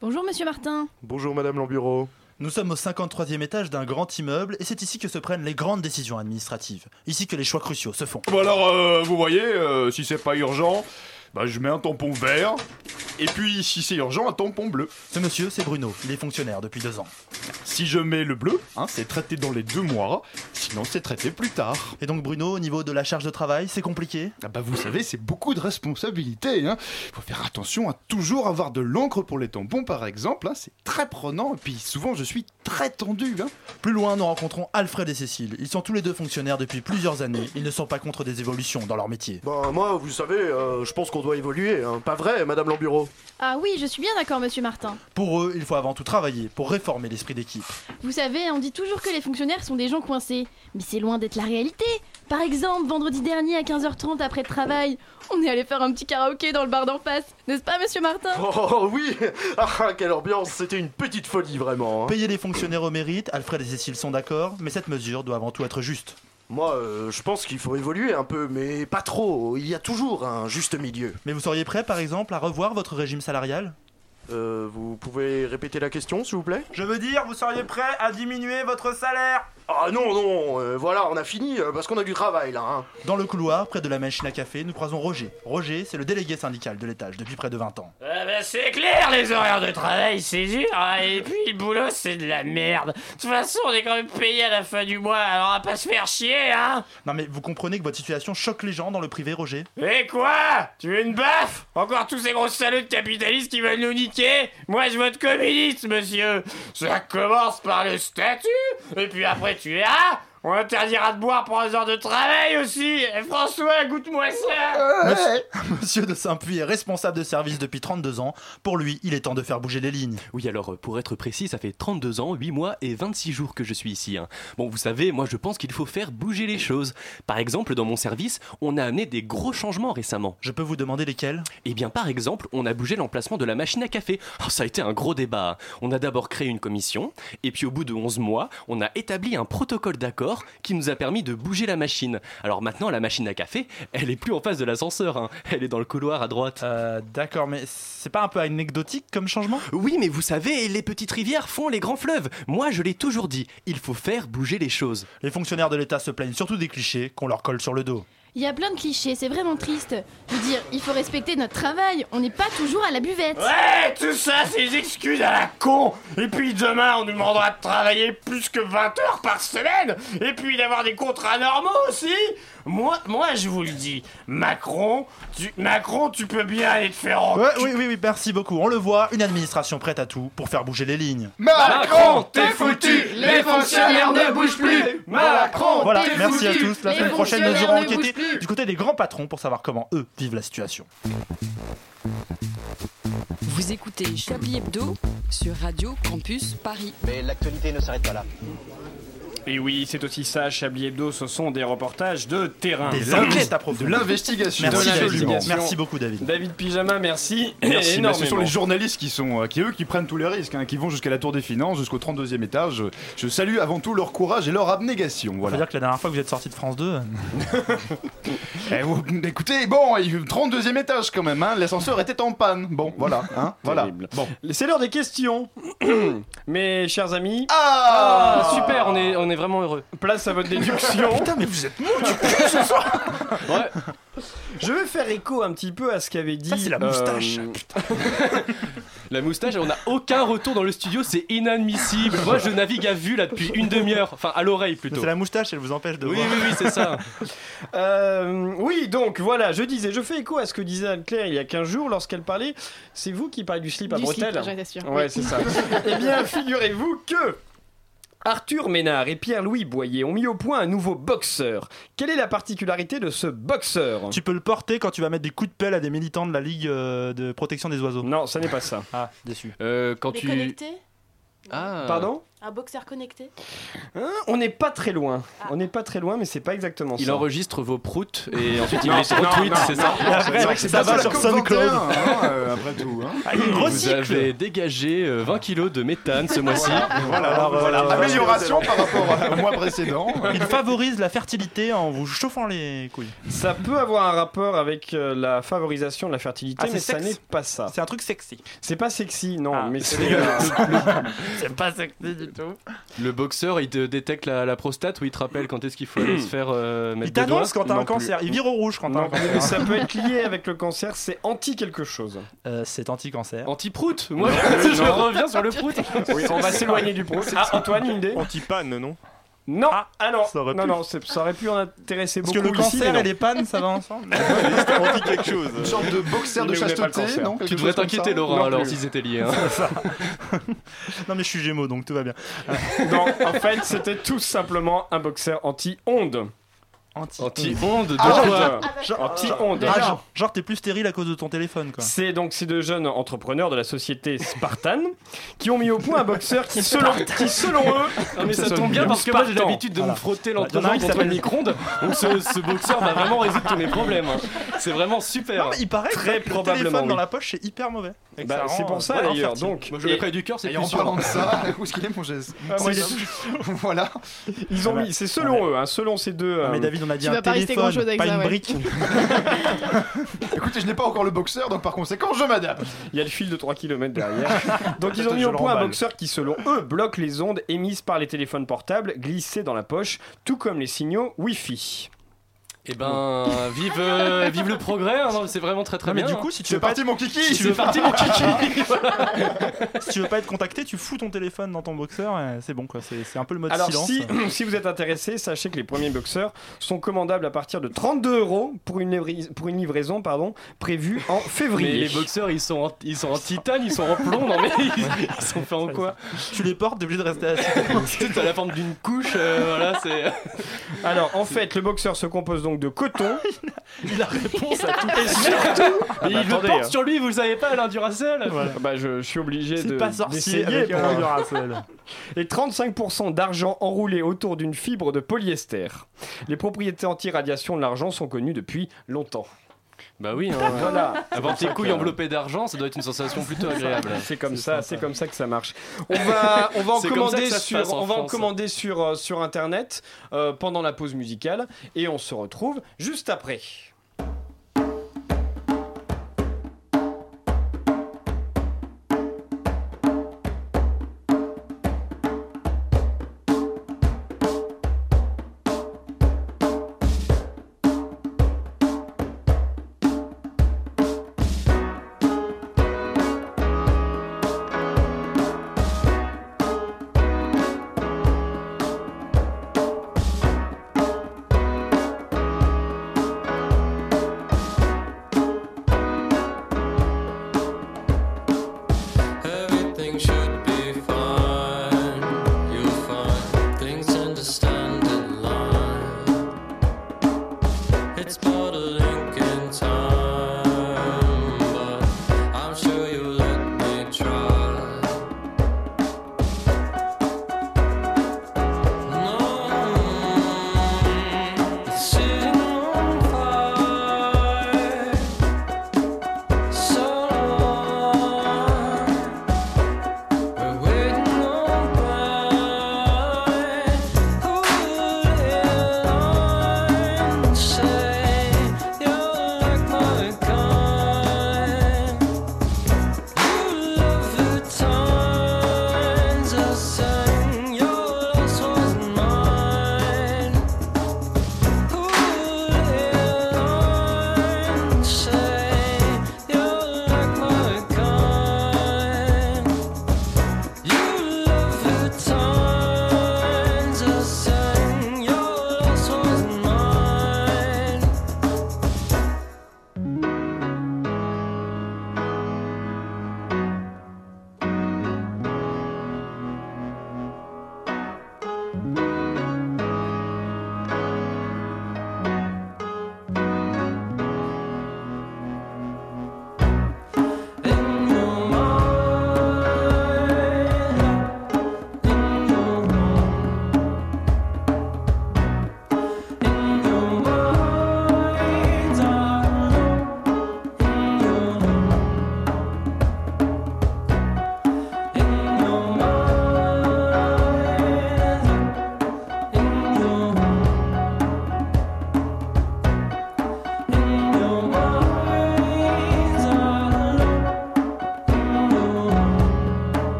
Bonjour Monsieur Martin. Bonjour Madame Lambureau. Nous sommes au 53e étage d'un grand immeuble et c'est ici que se prennent les grandes décisions administratives. Ici que les choix cruciaux se font. Bon alors, euh, vous voyez, euh, si c'est pas urgent, bah je mets un tampon vert. Et puis si c'est urgent, un tampon bleu. Ce monsieur, c'est Bruno. Il est fonctionnaire depuis deux ans. Si je mets le bleu, hein, c'est traité dans les deux mois. Sinon, c'est traité plus tard. Et donc Bruno, au niveau de la charge de travail, c'est compliqué? Ah bah vous savez, c'est beaucoup de responsabilités. Hein. Faut faire attention à toujours avoir de l'encre pour les tampons, par exemple. hein. C'est très prenant. Et puis souvent, je suis très tendu. Hein. Plus loin, nous rencontrons Alfred et Cécile. Ils sont tous les deux fonctionnaires depuis plusieurs années. Ils ne sont pas contre des évolutions dans leur métier. Bah moi, vous savez, euh, je pense qu'on doit évoluer. hein. Pas vrai, Madame Lambureau? Ah oui, je suis bien d'accord Monsieur Martin. Pour eux, il faut avant tout travailler pour réformer l'esprit d'équipe. Vous savez, on dit toujours que les fonctionnaires sont des gens coincés. Mais c'est loin d'être la réalité. Par exemple, vendredi dernier à 15h30 après le travail, on est allé faire un petit karaoké dans le bar d'en face. N'est-ce pas Monsieur Martin? Oh oui Ah, quelle ambiance C'était une petite folie, vraiment. hein. Payer les fonctionnaires au mérite, Alfred et Cécile sont d'accord, mais cette mesure doit avant tout être juste. Moi, euh, je pense qu'il faut évoluer un peu, mais pas trop. Il y a toujours un juste milieu. Mais vous seriez prêt, par exemple, à revoir votre régime salarial? Euh, vous pouvez répéter la question, s'il vous plaît? Je veux dire, vous seriez prêt à diminuer votre salaire Ah non, non, euh, voilà, on a fini, euh, parce qu'on a du travail, là. hein. Dans le couloir, près de la machine à café, nous croisons Roger. Roger, c'est le délégué syndical de l'étage depuis près de 20 ans. Ah bah c'est clair, les horaires de travail, c'est dur, hein, et puis le boulot, c'est de la merde. De toute façon, on est quand même payé à la fin du mois, alors on va pas se faire chier, hein Non mais vous comprenez que votre situation choque les gens dans le privé, Roger? Et quoi? Tu veux une baffe? Encore tous ces gros salauds de capitalistes qui veulent nous niquer? Moi, je vote communiste, monsieur Ça commence par le statut, et puis après, tu verras on interdira de boire pour les heures de travail aussi Et François, goûte-moi ça Monsieur, Monsieur de Saint-Puy est responsable de service depuis 32 ans. Pour lui, il est temps de faire bouger les lignes. Oui, alors euh, pour être précis, ça fait 32 ans, 8 mois et 26 jours que je suis ici. hein. Bon, vous savez, moi je pense qu'il faut faire bouger les choses. Par exemple, dans mon service, on a amené des gros changements récemment. Je peux vous demander lesquels? Eh bien, par exemple, on a bougé l'emplacement de la machine à café. Oh, ça a été un gros débat. hein. On a d'abord créé une commission, et puis au bout de 11 mois, on a établi un protocole d'accord qui nous a permis de bouger la machine. Alors maintenant, la machine à café, elle est plus en face de l'ascenseur, hein. elle est dans le couloir à droite. Euh, D'accord, mais c'est pas un peu anecdotique comme changement? Oui, mais vous savez, les petites rivières font les grands fleuves. Moi, je l'ai toujours dit, il faut faire bouger les choses. Les fonctionnaires de l'État se plaignent surtout des clichés qu'on leur colle sur le dos. Il y a plein de clichés, c'est vraiment triste. Je dire, il faut respecter notre travail, on n'est pas toujours à la buvette. Ouais, tout ça, c'est des excuses à la con. Et puis demain, on nous demandera de travailler plus que 20 heures par semaine. Et puis d'avoir des contrats normaux aussi. Moi, moi, je vous le dis, Macron, tu, Macron, tu peux bien aller te faire en Ouais, oui, oui, oui, merci beaucoup. On le voit, une administration prête à tout pour faire bouger les lignes. Macron, t'es foutu. Les fonctionnaires ne bougent plus. Macron, Voilà, t'es merci à tous. La semaine prochaine, nous bougent plus. du côté des grands patrons pour savoir comment eux vivent la situation. Vous écoutez Chablis Hebdo sur Radio Campus Paris. Mais l'actualité ne s'arrête pas là. Et oui, c'est aussi ça, Chablis Hebdo, ce sont des reportages de terrain. Des De enquêtes l'investi- approfondies. De l'investigation. Merci, David. beaucoup, David. David Pyjama, merci. Merci, mais ce sont les journalistes qui sont, euh, qui eux, qui prennent tous les risques, hein, qui vont jusqu'à la Tour des Finances, jusqu'au 32e étage. Je salue avant tout leur courage et leur abnégation. Voilà. dire que la dernière fois que vous êtes sorti de France 2, Eh, vous- écoutez, bon, il- 32e étage quand même, hein, l'ascenseur était en panne. Bon, voilà, hein, voilà. Bon. C'est l'heure des questions. Mes chers amis, Ah, Ah, super, on est, on est vraiment heureux. place à votre déduction. Putain, mais vous êtes mou du cul ce soir Ouais. Je vais faire écho un petit peu à ce qu'avait dit. Ça, c'est la moustache. euh, La moustache, on n'a aucun retour dans le studio, c'est inadmissible. Moi, je navigue à vue là depuis une demi-heure, enfin à l'oreille plutôt. C'est la moustache, elle vous empêche de Oui, voir. oui, oui, c'est ça. Euh, oui, donc voilà, je disais, je fais écho à ce que disait Anne-Claire il y a 15 jours lorsqu'elle parlait. C'est vous qui parlez du slip à Du slip, bretelles sûre. Ouais, Oui. c'est ça. eh bien, figurez-vous que. Arthur Ménard et Pierre-Louis Boyer ont mis au point un nouveau boxeur. Quelle est la particularité de ce boxeur? Tu peux le porter quand tu vas mettre des coups de pelle à des militants de la Ligue euh, de protection des oiseaux. Non, ça n'est pas ça. Ah, déçu. Euh, quand tu. Déconnecté Ah. Pardon? Un boxeur connecté Hein, on n'est pas très loin. On n'est pas très loin, mais c'est pas exactement Il ça. enregistre vos proutes et ensuite il Non, les non, retweet, non, c'est ça après, C'est vrai que c'est ça va sur sur SoundCloud. Hein, euh, après tout. hein. Ah, il Vous recycle avez dégagé euh, 20 kilos de méthane ce mois-ci. Voilà, Alors, euh, voilà. amélioration par rapport au mois précédent. Il favorise la fertilité en vous chauffant les couilles. Ça peut avoir un rapport avec euh, la favorisation de la fertilité, Ah, c'est mais ça sexe. n'est pas ça. C'est un truc sexy. C'est pas sexy, non, Ah, mais c'est C'est pas sexy du tout. Le boxeur, il te détecte la, la prostate ou il te rappelle quand est-ce qu'il faut aller se faire euh, mettre Il des t'annonce doigts quand t'as Non un plus. cancer. Il vire au rouge quand t'as un non, mais ça cancer. peut être lié avec le cancer, c'est anti quelque chose. Euh, c'est anti-cancer. Anti-prout Moi, Oui, je non. reviens sur le prout. Oui, on va s'éloigner du pro. Ah, Antoine, une idée Anti-panne, non? Non, ah, non, ça aurait non, ça aurait pu en intéresser Parce beaucoup que le cancer et non. les pannes, ça va ensemble. C'était anti quelque chose. Une sorte de boxeur de chasteté, non Tu devrais t'inquiéter, Laurent, Non alors s'ils étaient liés. hein. Ça. non mais je suis gémeaux donc tout va bien. Non, en fait, c'était tout simplement un boxeur anti-onde. Anti. Anti-onde de Ah, quoi Genre, anti-onde. Ah, genre, genre, t'es plus stérile à cause de ton téléphone quoi. C'est donc ces deux jeunes entrepreneurs de la société Spartan qui ont mis au point un boxeur qui, selon, qui, selon eux, Non mais ça, tombe bien parce que moi j'ai l'habitude de Voilà. me frotter un l'entrejambe contre le s'appelle- micro-ondes donc ce, ce boxeur va vraiment résoudre tous mes problèmes. hein. C'est vraiment super. Non, il paraît Très que le probablement, téléphone dans la poche c'est hyper mauvais. Bah, c'est pour euh, ça vraiment d'ailleurs. Donc, Moi je le du cœur, c'est plus en sûr. parlant de ça, où est-ce qu'il est mon geste Ah, Voilà. ils ont mis, c'est selon eux, hein, selon ces deux. Mais euh, David on a dit Tu un vas pas rester téléphone, grand-chose avec pas ça, une ouais. brique. Écoutez, je n'ai pas encore le boxeur, donc par conséquent, je m'adapte. Il y a le fil de 3 km derrière. Donc ils ont mis au point un boxeur qui, selon eux, bloque les ondes émises par les téléphones portables glissées dans la poche, tout comme les signaux Wi-Fi. Et ben vive euh, vive le progrès, hein, non, c'est vraiment très très Non mais bien. du coup si tu C'est veux pas parti, mon kiki hein. c'est parti mon kiki. si tu veux pas être contacté, tu fous ton téléphone dans ton boxeur et c'est bon quoi, c'est c'est un peu le mode Alors silence. si, si vous êtes intéressé, sachez que les premiers boxeurs sont commandables à partir de 32 euros pour une, livra- pour une livraison pardon, prévue en Mais février. les boxeurs ils sont en, ils sont en titane, ils sont en plomb, non mais ils, ils sont faits en quoi Tu les portes, t'es obligé de rester assis. Tu T'as la forme d'une couche, euh, voilà c'est. Alors en fait, le boxeur se compose donc de coton Il a réponse à tout. et surtout... Et il attendez, le porte hein. sur lui, vous le savez pas, Alain Duracell Bah, je, je suis obligé C'est de pas sorcier avec un Duracell. et 35% d'argent enroulé autour d'une fibre de polyester. Les propriétés anti-radiation de l'argent sont connues depuis longtemps. Bah oui, hein, Voilà. avoir tes couilles enveloppées d'argent, ça doit être une sensation plutôt agréable. C'est comme ça, c'est comme ça que ça marche. On va, on va en commander sur, en on va en commander sur, euh, sur internet euh, pendant la pause musicale et on se retrouve juste après.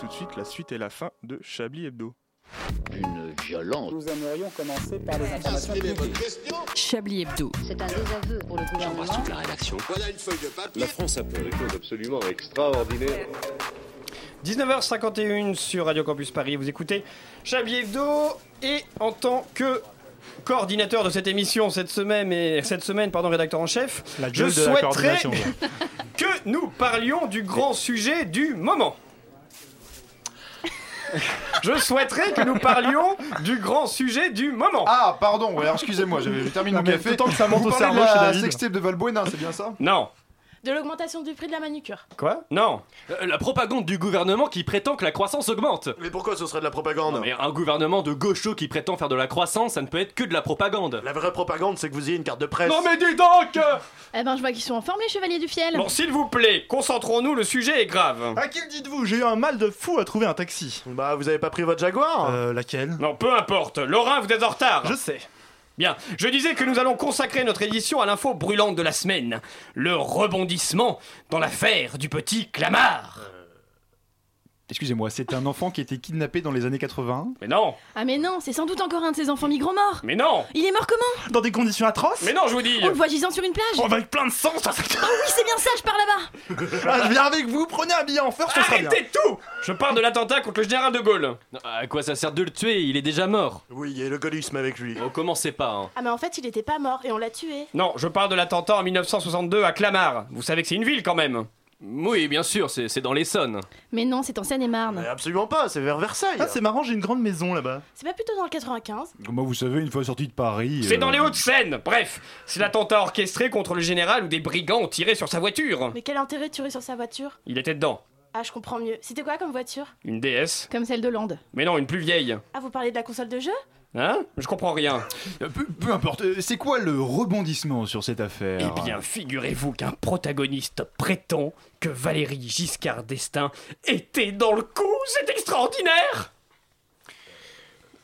Tout de suite la suite et la fin de Chablis Hebdo. Une violence. Nous aimerions commencer par les informations publiques. Chablis Hebdo. C'est un désaveu pour le gouvernement. la rédaction. Voilà une feuille de papier. La France a fait des choses absolument extraordinaires. 19h51 sur Radio Campus Paris, vous écoutez Chablis Hebdo et en tant que coordinateur de cette émission cette semaine et cette semaine pardon rédacteur en chef, La je la souhaiterais coordination. quoi. que nous parlions du grand sujet du moment. Je souhaiterais que nous parlions du grand sujet du moment. Ah, pardon, ouais, alors excusez-moi, j'avais- je termine mon mais café. le temps que ça monte Vous au parlez de cerveau la David. sextape de Valbuena, c'est bien ça? Non. De l'augmentation du prix de la manucure. Quoi? Non. Euh, La propagande du gouvernement qui prétend que la croissance augmente. Mais pourquoi ce serait de la propagande? Mais un gouvernement de gauchos qui prétend faire de la croissance, ça ne peut être que de la propagande. La vraie propagande, c'est que vous ayez une carte de presse. Non mais dis donc Eh ben, je vois qu'ils sont en forme, les chevaliers du fiel. Bon, s'il vous plaît, concentrons-nous, le sujet est grave. À qui le dites-vous? J'ai eu un mal de fou à trouver un taxi. Bah, vous avez pas pris votre Jaguar? Euh, laquelle? Non, peu importe. Laurent, vous êtes en retard. Je sais. Bien, je disais que nous allons consacrer notre édition à l'info brûlante de la semaine. Le rebondissement dans l'affaire du petit Clamart. Excusez-moi, c'est un enfant qui a été kidnappé dans les années 80 Mais non Ah mais non, c'est sans doute encore un de ces enfants migrants morts. Mais non Il est mort comment? Dans des conditions atroces? Mais non, je vous dis On le voit gisant sur une plage. Oh, avec plein de sang, ça c'est- Ah oui, c'est bien ça, je pars là-bas. Ah, je viens avec vous, prenez un billet en first, ce sera bien. Arrêtez tout Je parle de l'attentat contre le général de Gaulle. À quoi ça sert de le tuer? Il est déjà mort. Oui, il y a le gaullisme avec lui. Oh, commencez pas, hein. Ah mais en fait il était pas mort et on l'a tué. Non, je parle de l'attentat en 1962 à Clamart. Vous savez que c'est une ville quand même. Oui, bien sûr, c'est c'est dans l'Essonne. Mais non, c'est en Seine-et-Marne. Mais absolument pas, c'est vers Versailles. Ah, c'est marrant, j'ai une grande maison là-bas. C'est pas plutôt dans le 95 Moi, vous savez, une fois sorti de Paris. C'est euh, dans les Hauts-de-Seine. Bref, c'est l'attentat orchestré contre le général où des brigands ont tiré sur sa voiture. Mais quel intérêt de tirer sur sa voiture? Il était dedans. Ah je comprends mieux. C'était quoi comme voiture? Une DS. Comme celle de Lande. Mais non, une plus vieille. Ah vous parlez de la console de jeu? Hein Je comprends rien. euh, Peu, peu importe, euh, c'est quoi le rebondissement sur cette affaire Eh bien, figurez-vous qu'un protagoniste prétend que Valérie Giscard d'Estaing était dans le coup. C'est extraordinaire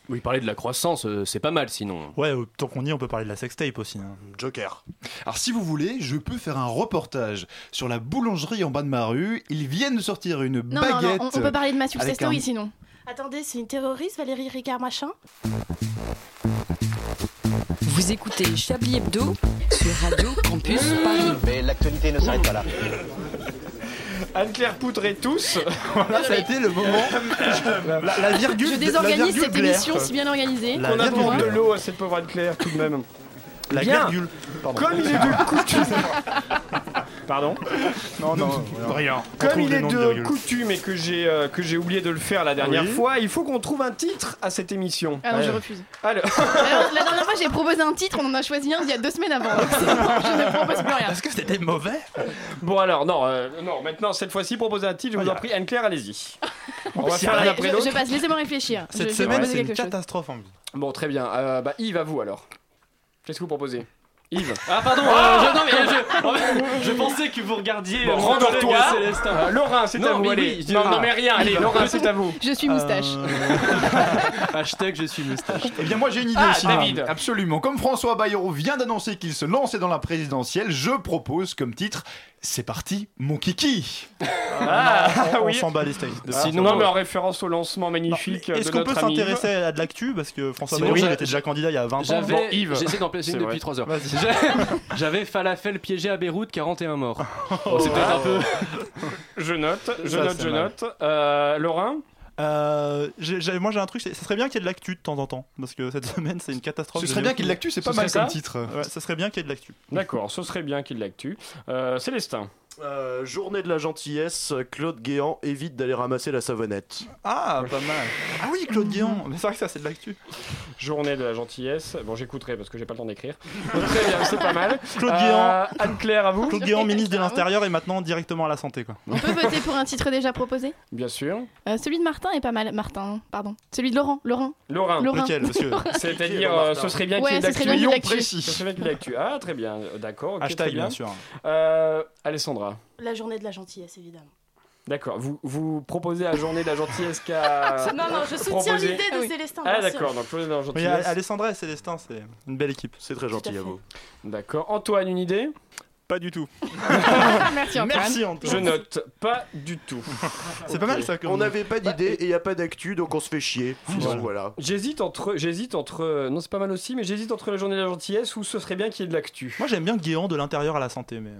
Oui, parler de la croissance, euh, c'est pas mal sinon. Ouais, euh, tant qu'on y est, on peut parler de la sextape aussi. hein. Joker. Alors, si vous voulez, je peux faire un reportage sur la boulangerie en bas de ma rue. Ils viennent de sortir une Non, baguette. non, on, on peut parler de ma story un- sinon. Attendez, c'est une terroriste Valérie Ricard machin? Vous écoutez Chablis Hebdo sur Radio Campus Paris. Mais l'actualité ne s'arrête pas là. Anne-Claire Poutre et tous. Voilà, ça a été le moment. la, la virgule. Je désorganise virgule cette émission si bien organisée. On apporte de l'eau à cette pauvre Anne-Claire tout de même. La Bien. virgule. Pardon. Comme il est de coutume. Pardon Non, non, Rien. Comme il est de coutume et que j'ai euh, que j'ai oublié de le faire la dernière Oui. fois, il faut qu'on trouve un titre à cette émission. Ah non, Ouais. je refuse. Alors, Alors, la dernière fois, j'ai proposé un titre, on en a choisi un il y a deux semaines avant. Donc c'est bon, je ne propose plus rien. Est-ce que c'était mauvais? Bon alors non euh, non maintenant cette fois-ci proposez un titre, je vous en y a- prie Anne-Claire allez-y. On va faire l'un après je, l'autre. je passe, laissez-moi réfléchir. Cette je, je vais semaine, proposer c'est une quelque chose. catastrophe en vie. Bon très bien. Euh, bah Yves à vous alors. Qu'est-ce que vous proposez? Yves. Ah, pardon, euh, je, non, mais je, je pensais que vous regardiez. Bon, mon rendors-toi. collègue Célestin. Euh, Laurent, c'est à vous, allez. oui, non, non, mais rien, allez. Laurent, c'est à vous. Je suis moustache. Hashtag je suis moustache. Eh bien, moi, j'ai une idée Ah, aussi. David. Absolument. Comme François Bayrou vient d'annoncer qu'il se lançait dans la présidentielle, je propose comme titre C'est parti, mon kiki. Ah, On oui. s'en bat les steaks. de- Sinon, non, mais en référence au lancement magnifique Est-ce de qu'on peut s'intéresser à de l'actu Parce que François Bayrou était déjà candidat il y a 20 ans. J'avais, Bon, Yves. j'essaie d'en placer une depuis vrai. 3 heures. J'avais falafel piégé à Beyrouth, 41 morts. Bon, c'est peut-être un peu. Je note, je Ça, note, je mal. note. Euh, Laurent Euh, j'ai- moi j'ai un truc, ça serait bien qu'il y ait de l'actu de temps en temps, parce que cette semaine c'est une catastrophe. Ce serait bien qu'il y ait de l'actu, c'est Ce pas mal comme ça titre. Ouais, ça serait bien qu'il y ait de l'actu. D'accord, ce serait bien qu'il l'actue. Euh, Célestin. Euh, journée de la gentillesse, Claude Guéant évite d'aller ramasser la savonnette. Ah, pas mal. Ah oui, Claude Guéant, mais c'est vrai que ça c'est de l'actu. Journée de la gentillesse. Bon, j'écouterai parce que j'ai pas le temps d'écrire. Très bien, c'est pas mal. Claude Euh, Guéant. Anne-Claire, à vous Claude Guéant, ministre de l'Intérieur, et maintenant directement à la santé quoi. On peut voter pour un titre déjà proposé? Bien sûr. Euh, Celui de Martin est pas mal. Martin, pardon. Celui de Laurent. Laurent. Laurent. Laurent. Lequel que C'est-à-dire, euh, ce serait bien qu'il y ait Ouais, de ce serait l'actu. bien qu'il y ait de Lion l'actu. précis. Ce serait bien qu'il y ait de l'actu. Ah, très bien. Euh, D'accord. ok, hashtag très bien. bien sûr. Euh, Alessandra. La journée de la gentillesse évidemment. D'accord. Vous, vous proposez la journée de la gentillesse qu'à. non non, je soutiens proposer- l'idée de Ah oui. Célestin. Ah, d'accord. Donc, journée de la Oui, gentillesse. Alessandra et Célestin, c'est une belle équipe. C'est très gentil à vous. D'accord. Antoine, une idée? Pas du tout. Merci Antoine. Merci Antoine. Je note pas du tout. C'est pas mal ça. comme- On n'avait pas d'idée et il n'y a pas d'actu, donc on se fait chier. Voilà. J'hésite entre, j'hésite entre, non c'est pas mal aussi, mais j'hésite entre la journée de la gentillesse ou ce serait bien qu'il y ait de l'actu. Moi j'aime bien Guéant de l'intérieur à la santé, mais.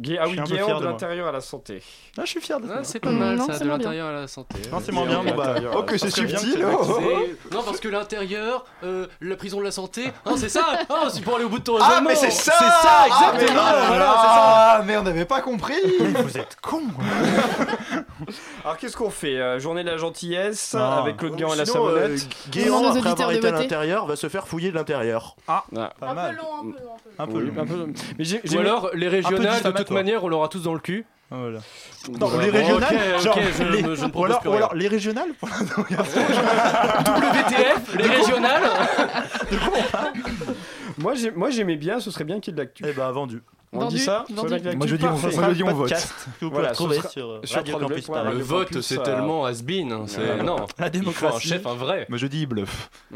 Gué- ah oui, Guéant de l'intérieur à la santé. Ah, je suis fier de ça. Ah, c'est pas mal Non, ça, c'est de l'intérieur à la santé. Non, c'est moins bien. Bon, bah, l'intérieur, Oh, que c'est ça subtil oh, oh. Non, parce que l'intérieur, euh, la prison de la santé, hein, c'est ça Ah, c'est pour aller au bout de ton Ah, mais c'est ça C'est ça, Ah, exactement, voilà, Ah, mais on n'avait pas compris Vous êtes con. Alors qu'est-ce qu'on fait Euh, Journée de la gentillesse Non. avec Claude Guéant et la Sinon, euh, savonnette. Guéant, Demande aux après auditeurs avoir de été à voter. l'intérieur, va se faire fouiller de l'intérieur. Ah. Pas Un peu mal. long, un peu long, un peu long. Un peu Oui, long. un peu- Mais j'ai, Ou j'ai- alors, les régionales, de toute manière, on l'aura tous dans le cul. Voilà. Non, les bon, régionales, ok, ok, genre, je, les- me- je ne ou, propose alors, plus ou rien. alors les régionales WTF, les régionales moi, j'ai- moi j'aimais bien, ce serait bien qu'il y ait de l'actu. Eh bah vendu. On Vendu, dit ça Moi, je dis on- parfait. moi, je dis on vote. podcast que vous Voilà, sera- sur sur Radio Radio Campus Point. Paris. Le Radio vote, Campus, c'est euh, tellement has-been. hein, c'est-. Non, La il faut un démocratie. chef, un vrai. Moi je dis bluff.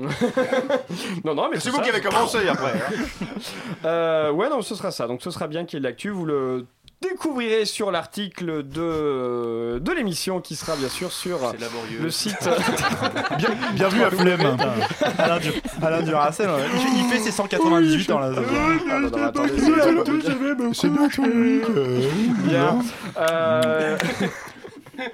Non, non, mais C'est vous qui avez commencé après. hein. Euh, ouais, non, ce sera ça. Donc, ce sera bien qu'il y ait de l'actu. Vous le découvrirez sur l'article de, de l'émission qui sera bien sûr sur le site. Bien, bien vu à Flemme. Alain Dur- Alain Duracell, ouais. il, fait, ses 198 dans la zone. C'est-. Bien. Euh,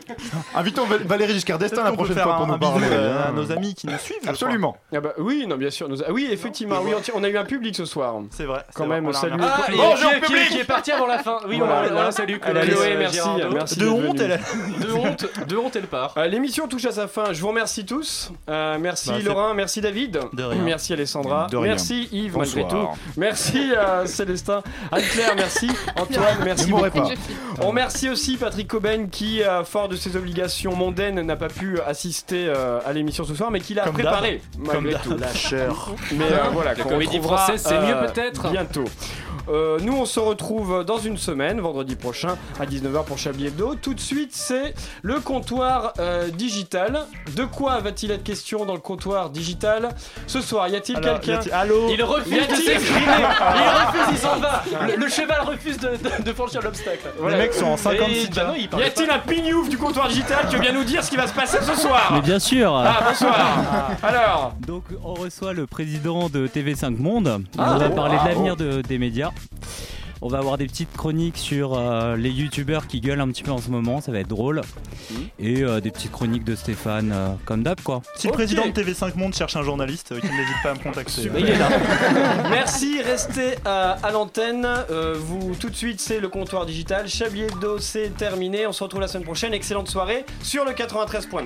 Invitons Val- Valérie Giscard d'Estaing la prochaine fois pour nous parler. euh, à hein. nos amis qui nous suivent. Absolument. ah bah, oui, non, bien sûr. nous- ah oui, effectivement. Oui, on, on a eu un public ce soir. C'est vrai. Quand c'est vrai, même, on l'a salut. remarqué. Ah, et Bonjour, qui, est- qui est- public qui est parti avant la fin. Oui, Voilà, voilà, là. voilà, salut. Allez, Chloé, Chloé, merci. De d'être honte, venu. elle a- De honte, de honte, elle part. Euh, L'émission touche à sa fin. Je vous remercie tous. Euh, merci Bah, c'est- Laurent, merci David. De rien. Merci Alessandra. De rien. Merci Yves malgré tout. Bonsoir. Merci euh, Célestin. Anne-Claire, merci. Antoine, merci Ne mourrez beaucoup. pas. On remercie aussi Patrick Coben qui, euh, fort de ses obligations mondaines, n'a pas pu assister euh, à l'émission ce soir, mais qui l'a Comme préparé d'hab. tout. Lâcheur. Mais euh, voilà, La qu'on comédie française, c'est mieux peut-être Bientôt. Euh, nous, on se retrouve dans une semaine, vendredi prochain, à 19h pour Chablis Hebdo. Tout de suite, c'est le comptoir euh, digital. De quoi va-t-il être question dans le comptoir digital Ce soir, y a-t-il quelqu'un? Allô? Il refuse de s'exprimer. Il refuse, il s'en va. Le, le cheval refuse de, de- de franchir l'obstacle. Voilà. Les mecs sont en Et 56 bah non, il Y a-t-il un pignouf du comptoir digital qui vient nous dire ce qui va se passer ce soir? Mais bien sûr. Ah, bonsoir. Alors. Donc on reçoit le président de TV5 Monde. Ah, on va parler ah, de l'avenir de- des médias. On va avoir des petites chroniques sur euh, les youtubeurs qui gueulent un petit peu en ce moment, ça va être drôle. Et euh, des petites chroniques de Stéphane, euh, comme d'hab quoi. Si le président de TV5 Monde cherche un journaliste, euh, qu'il n'hésite pas à me contacter. Il est là. Merci, restez à, à l'antenne. Euh, vous, tout de suite, c'est le comptoir digital. Chablis Hebdo, c'est terminé. On se retrouve la semaine prochaine. Excellente soirée sur le 93.9.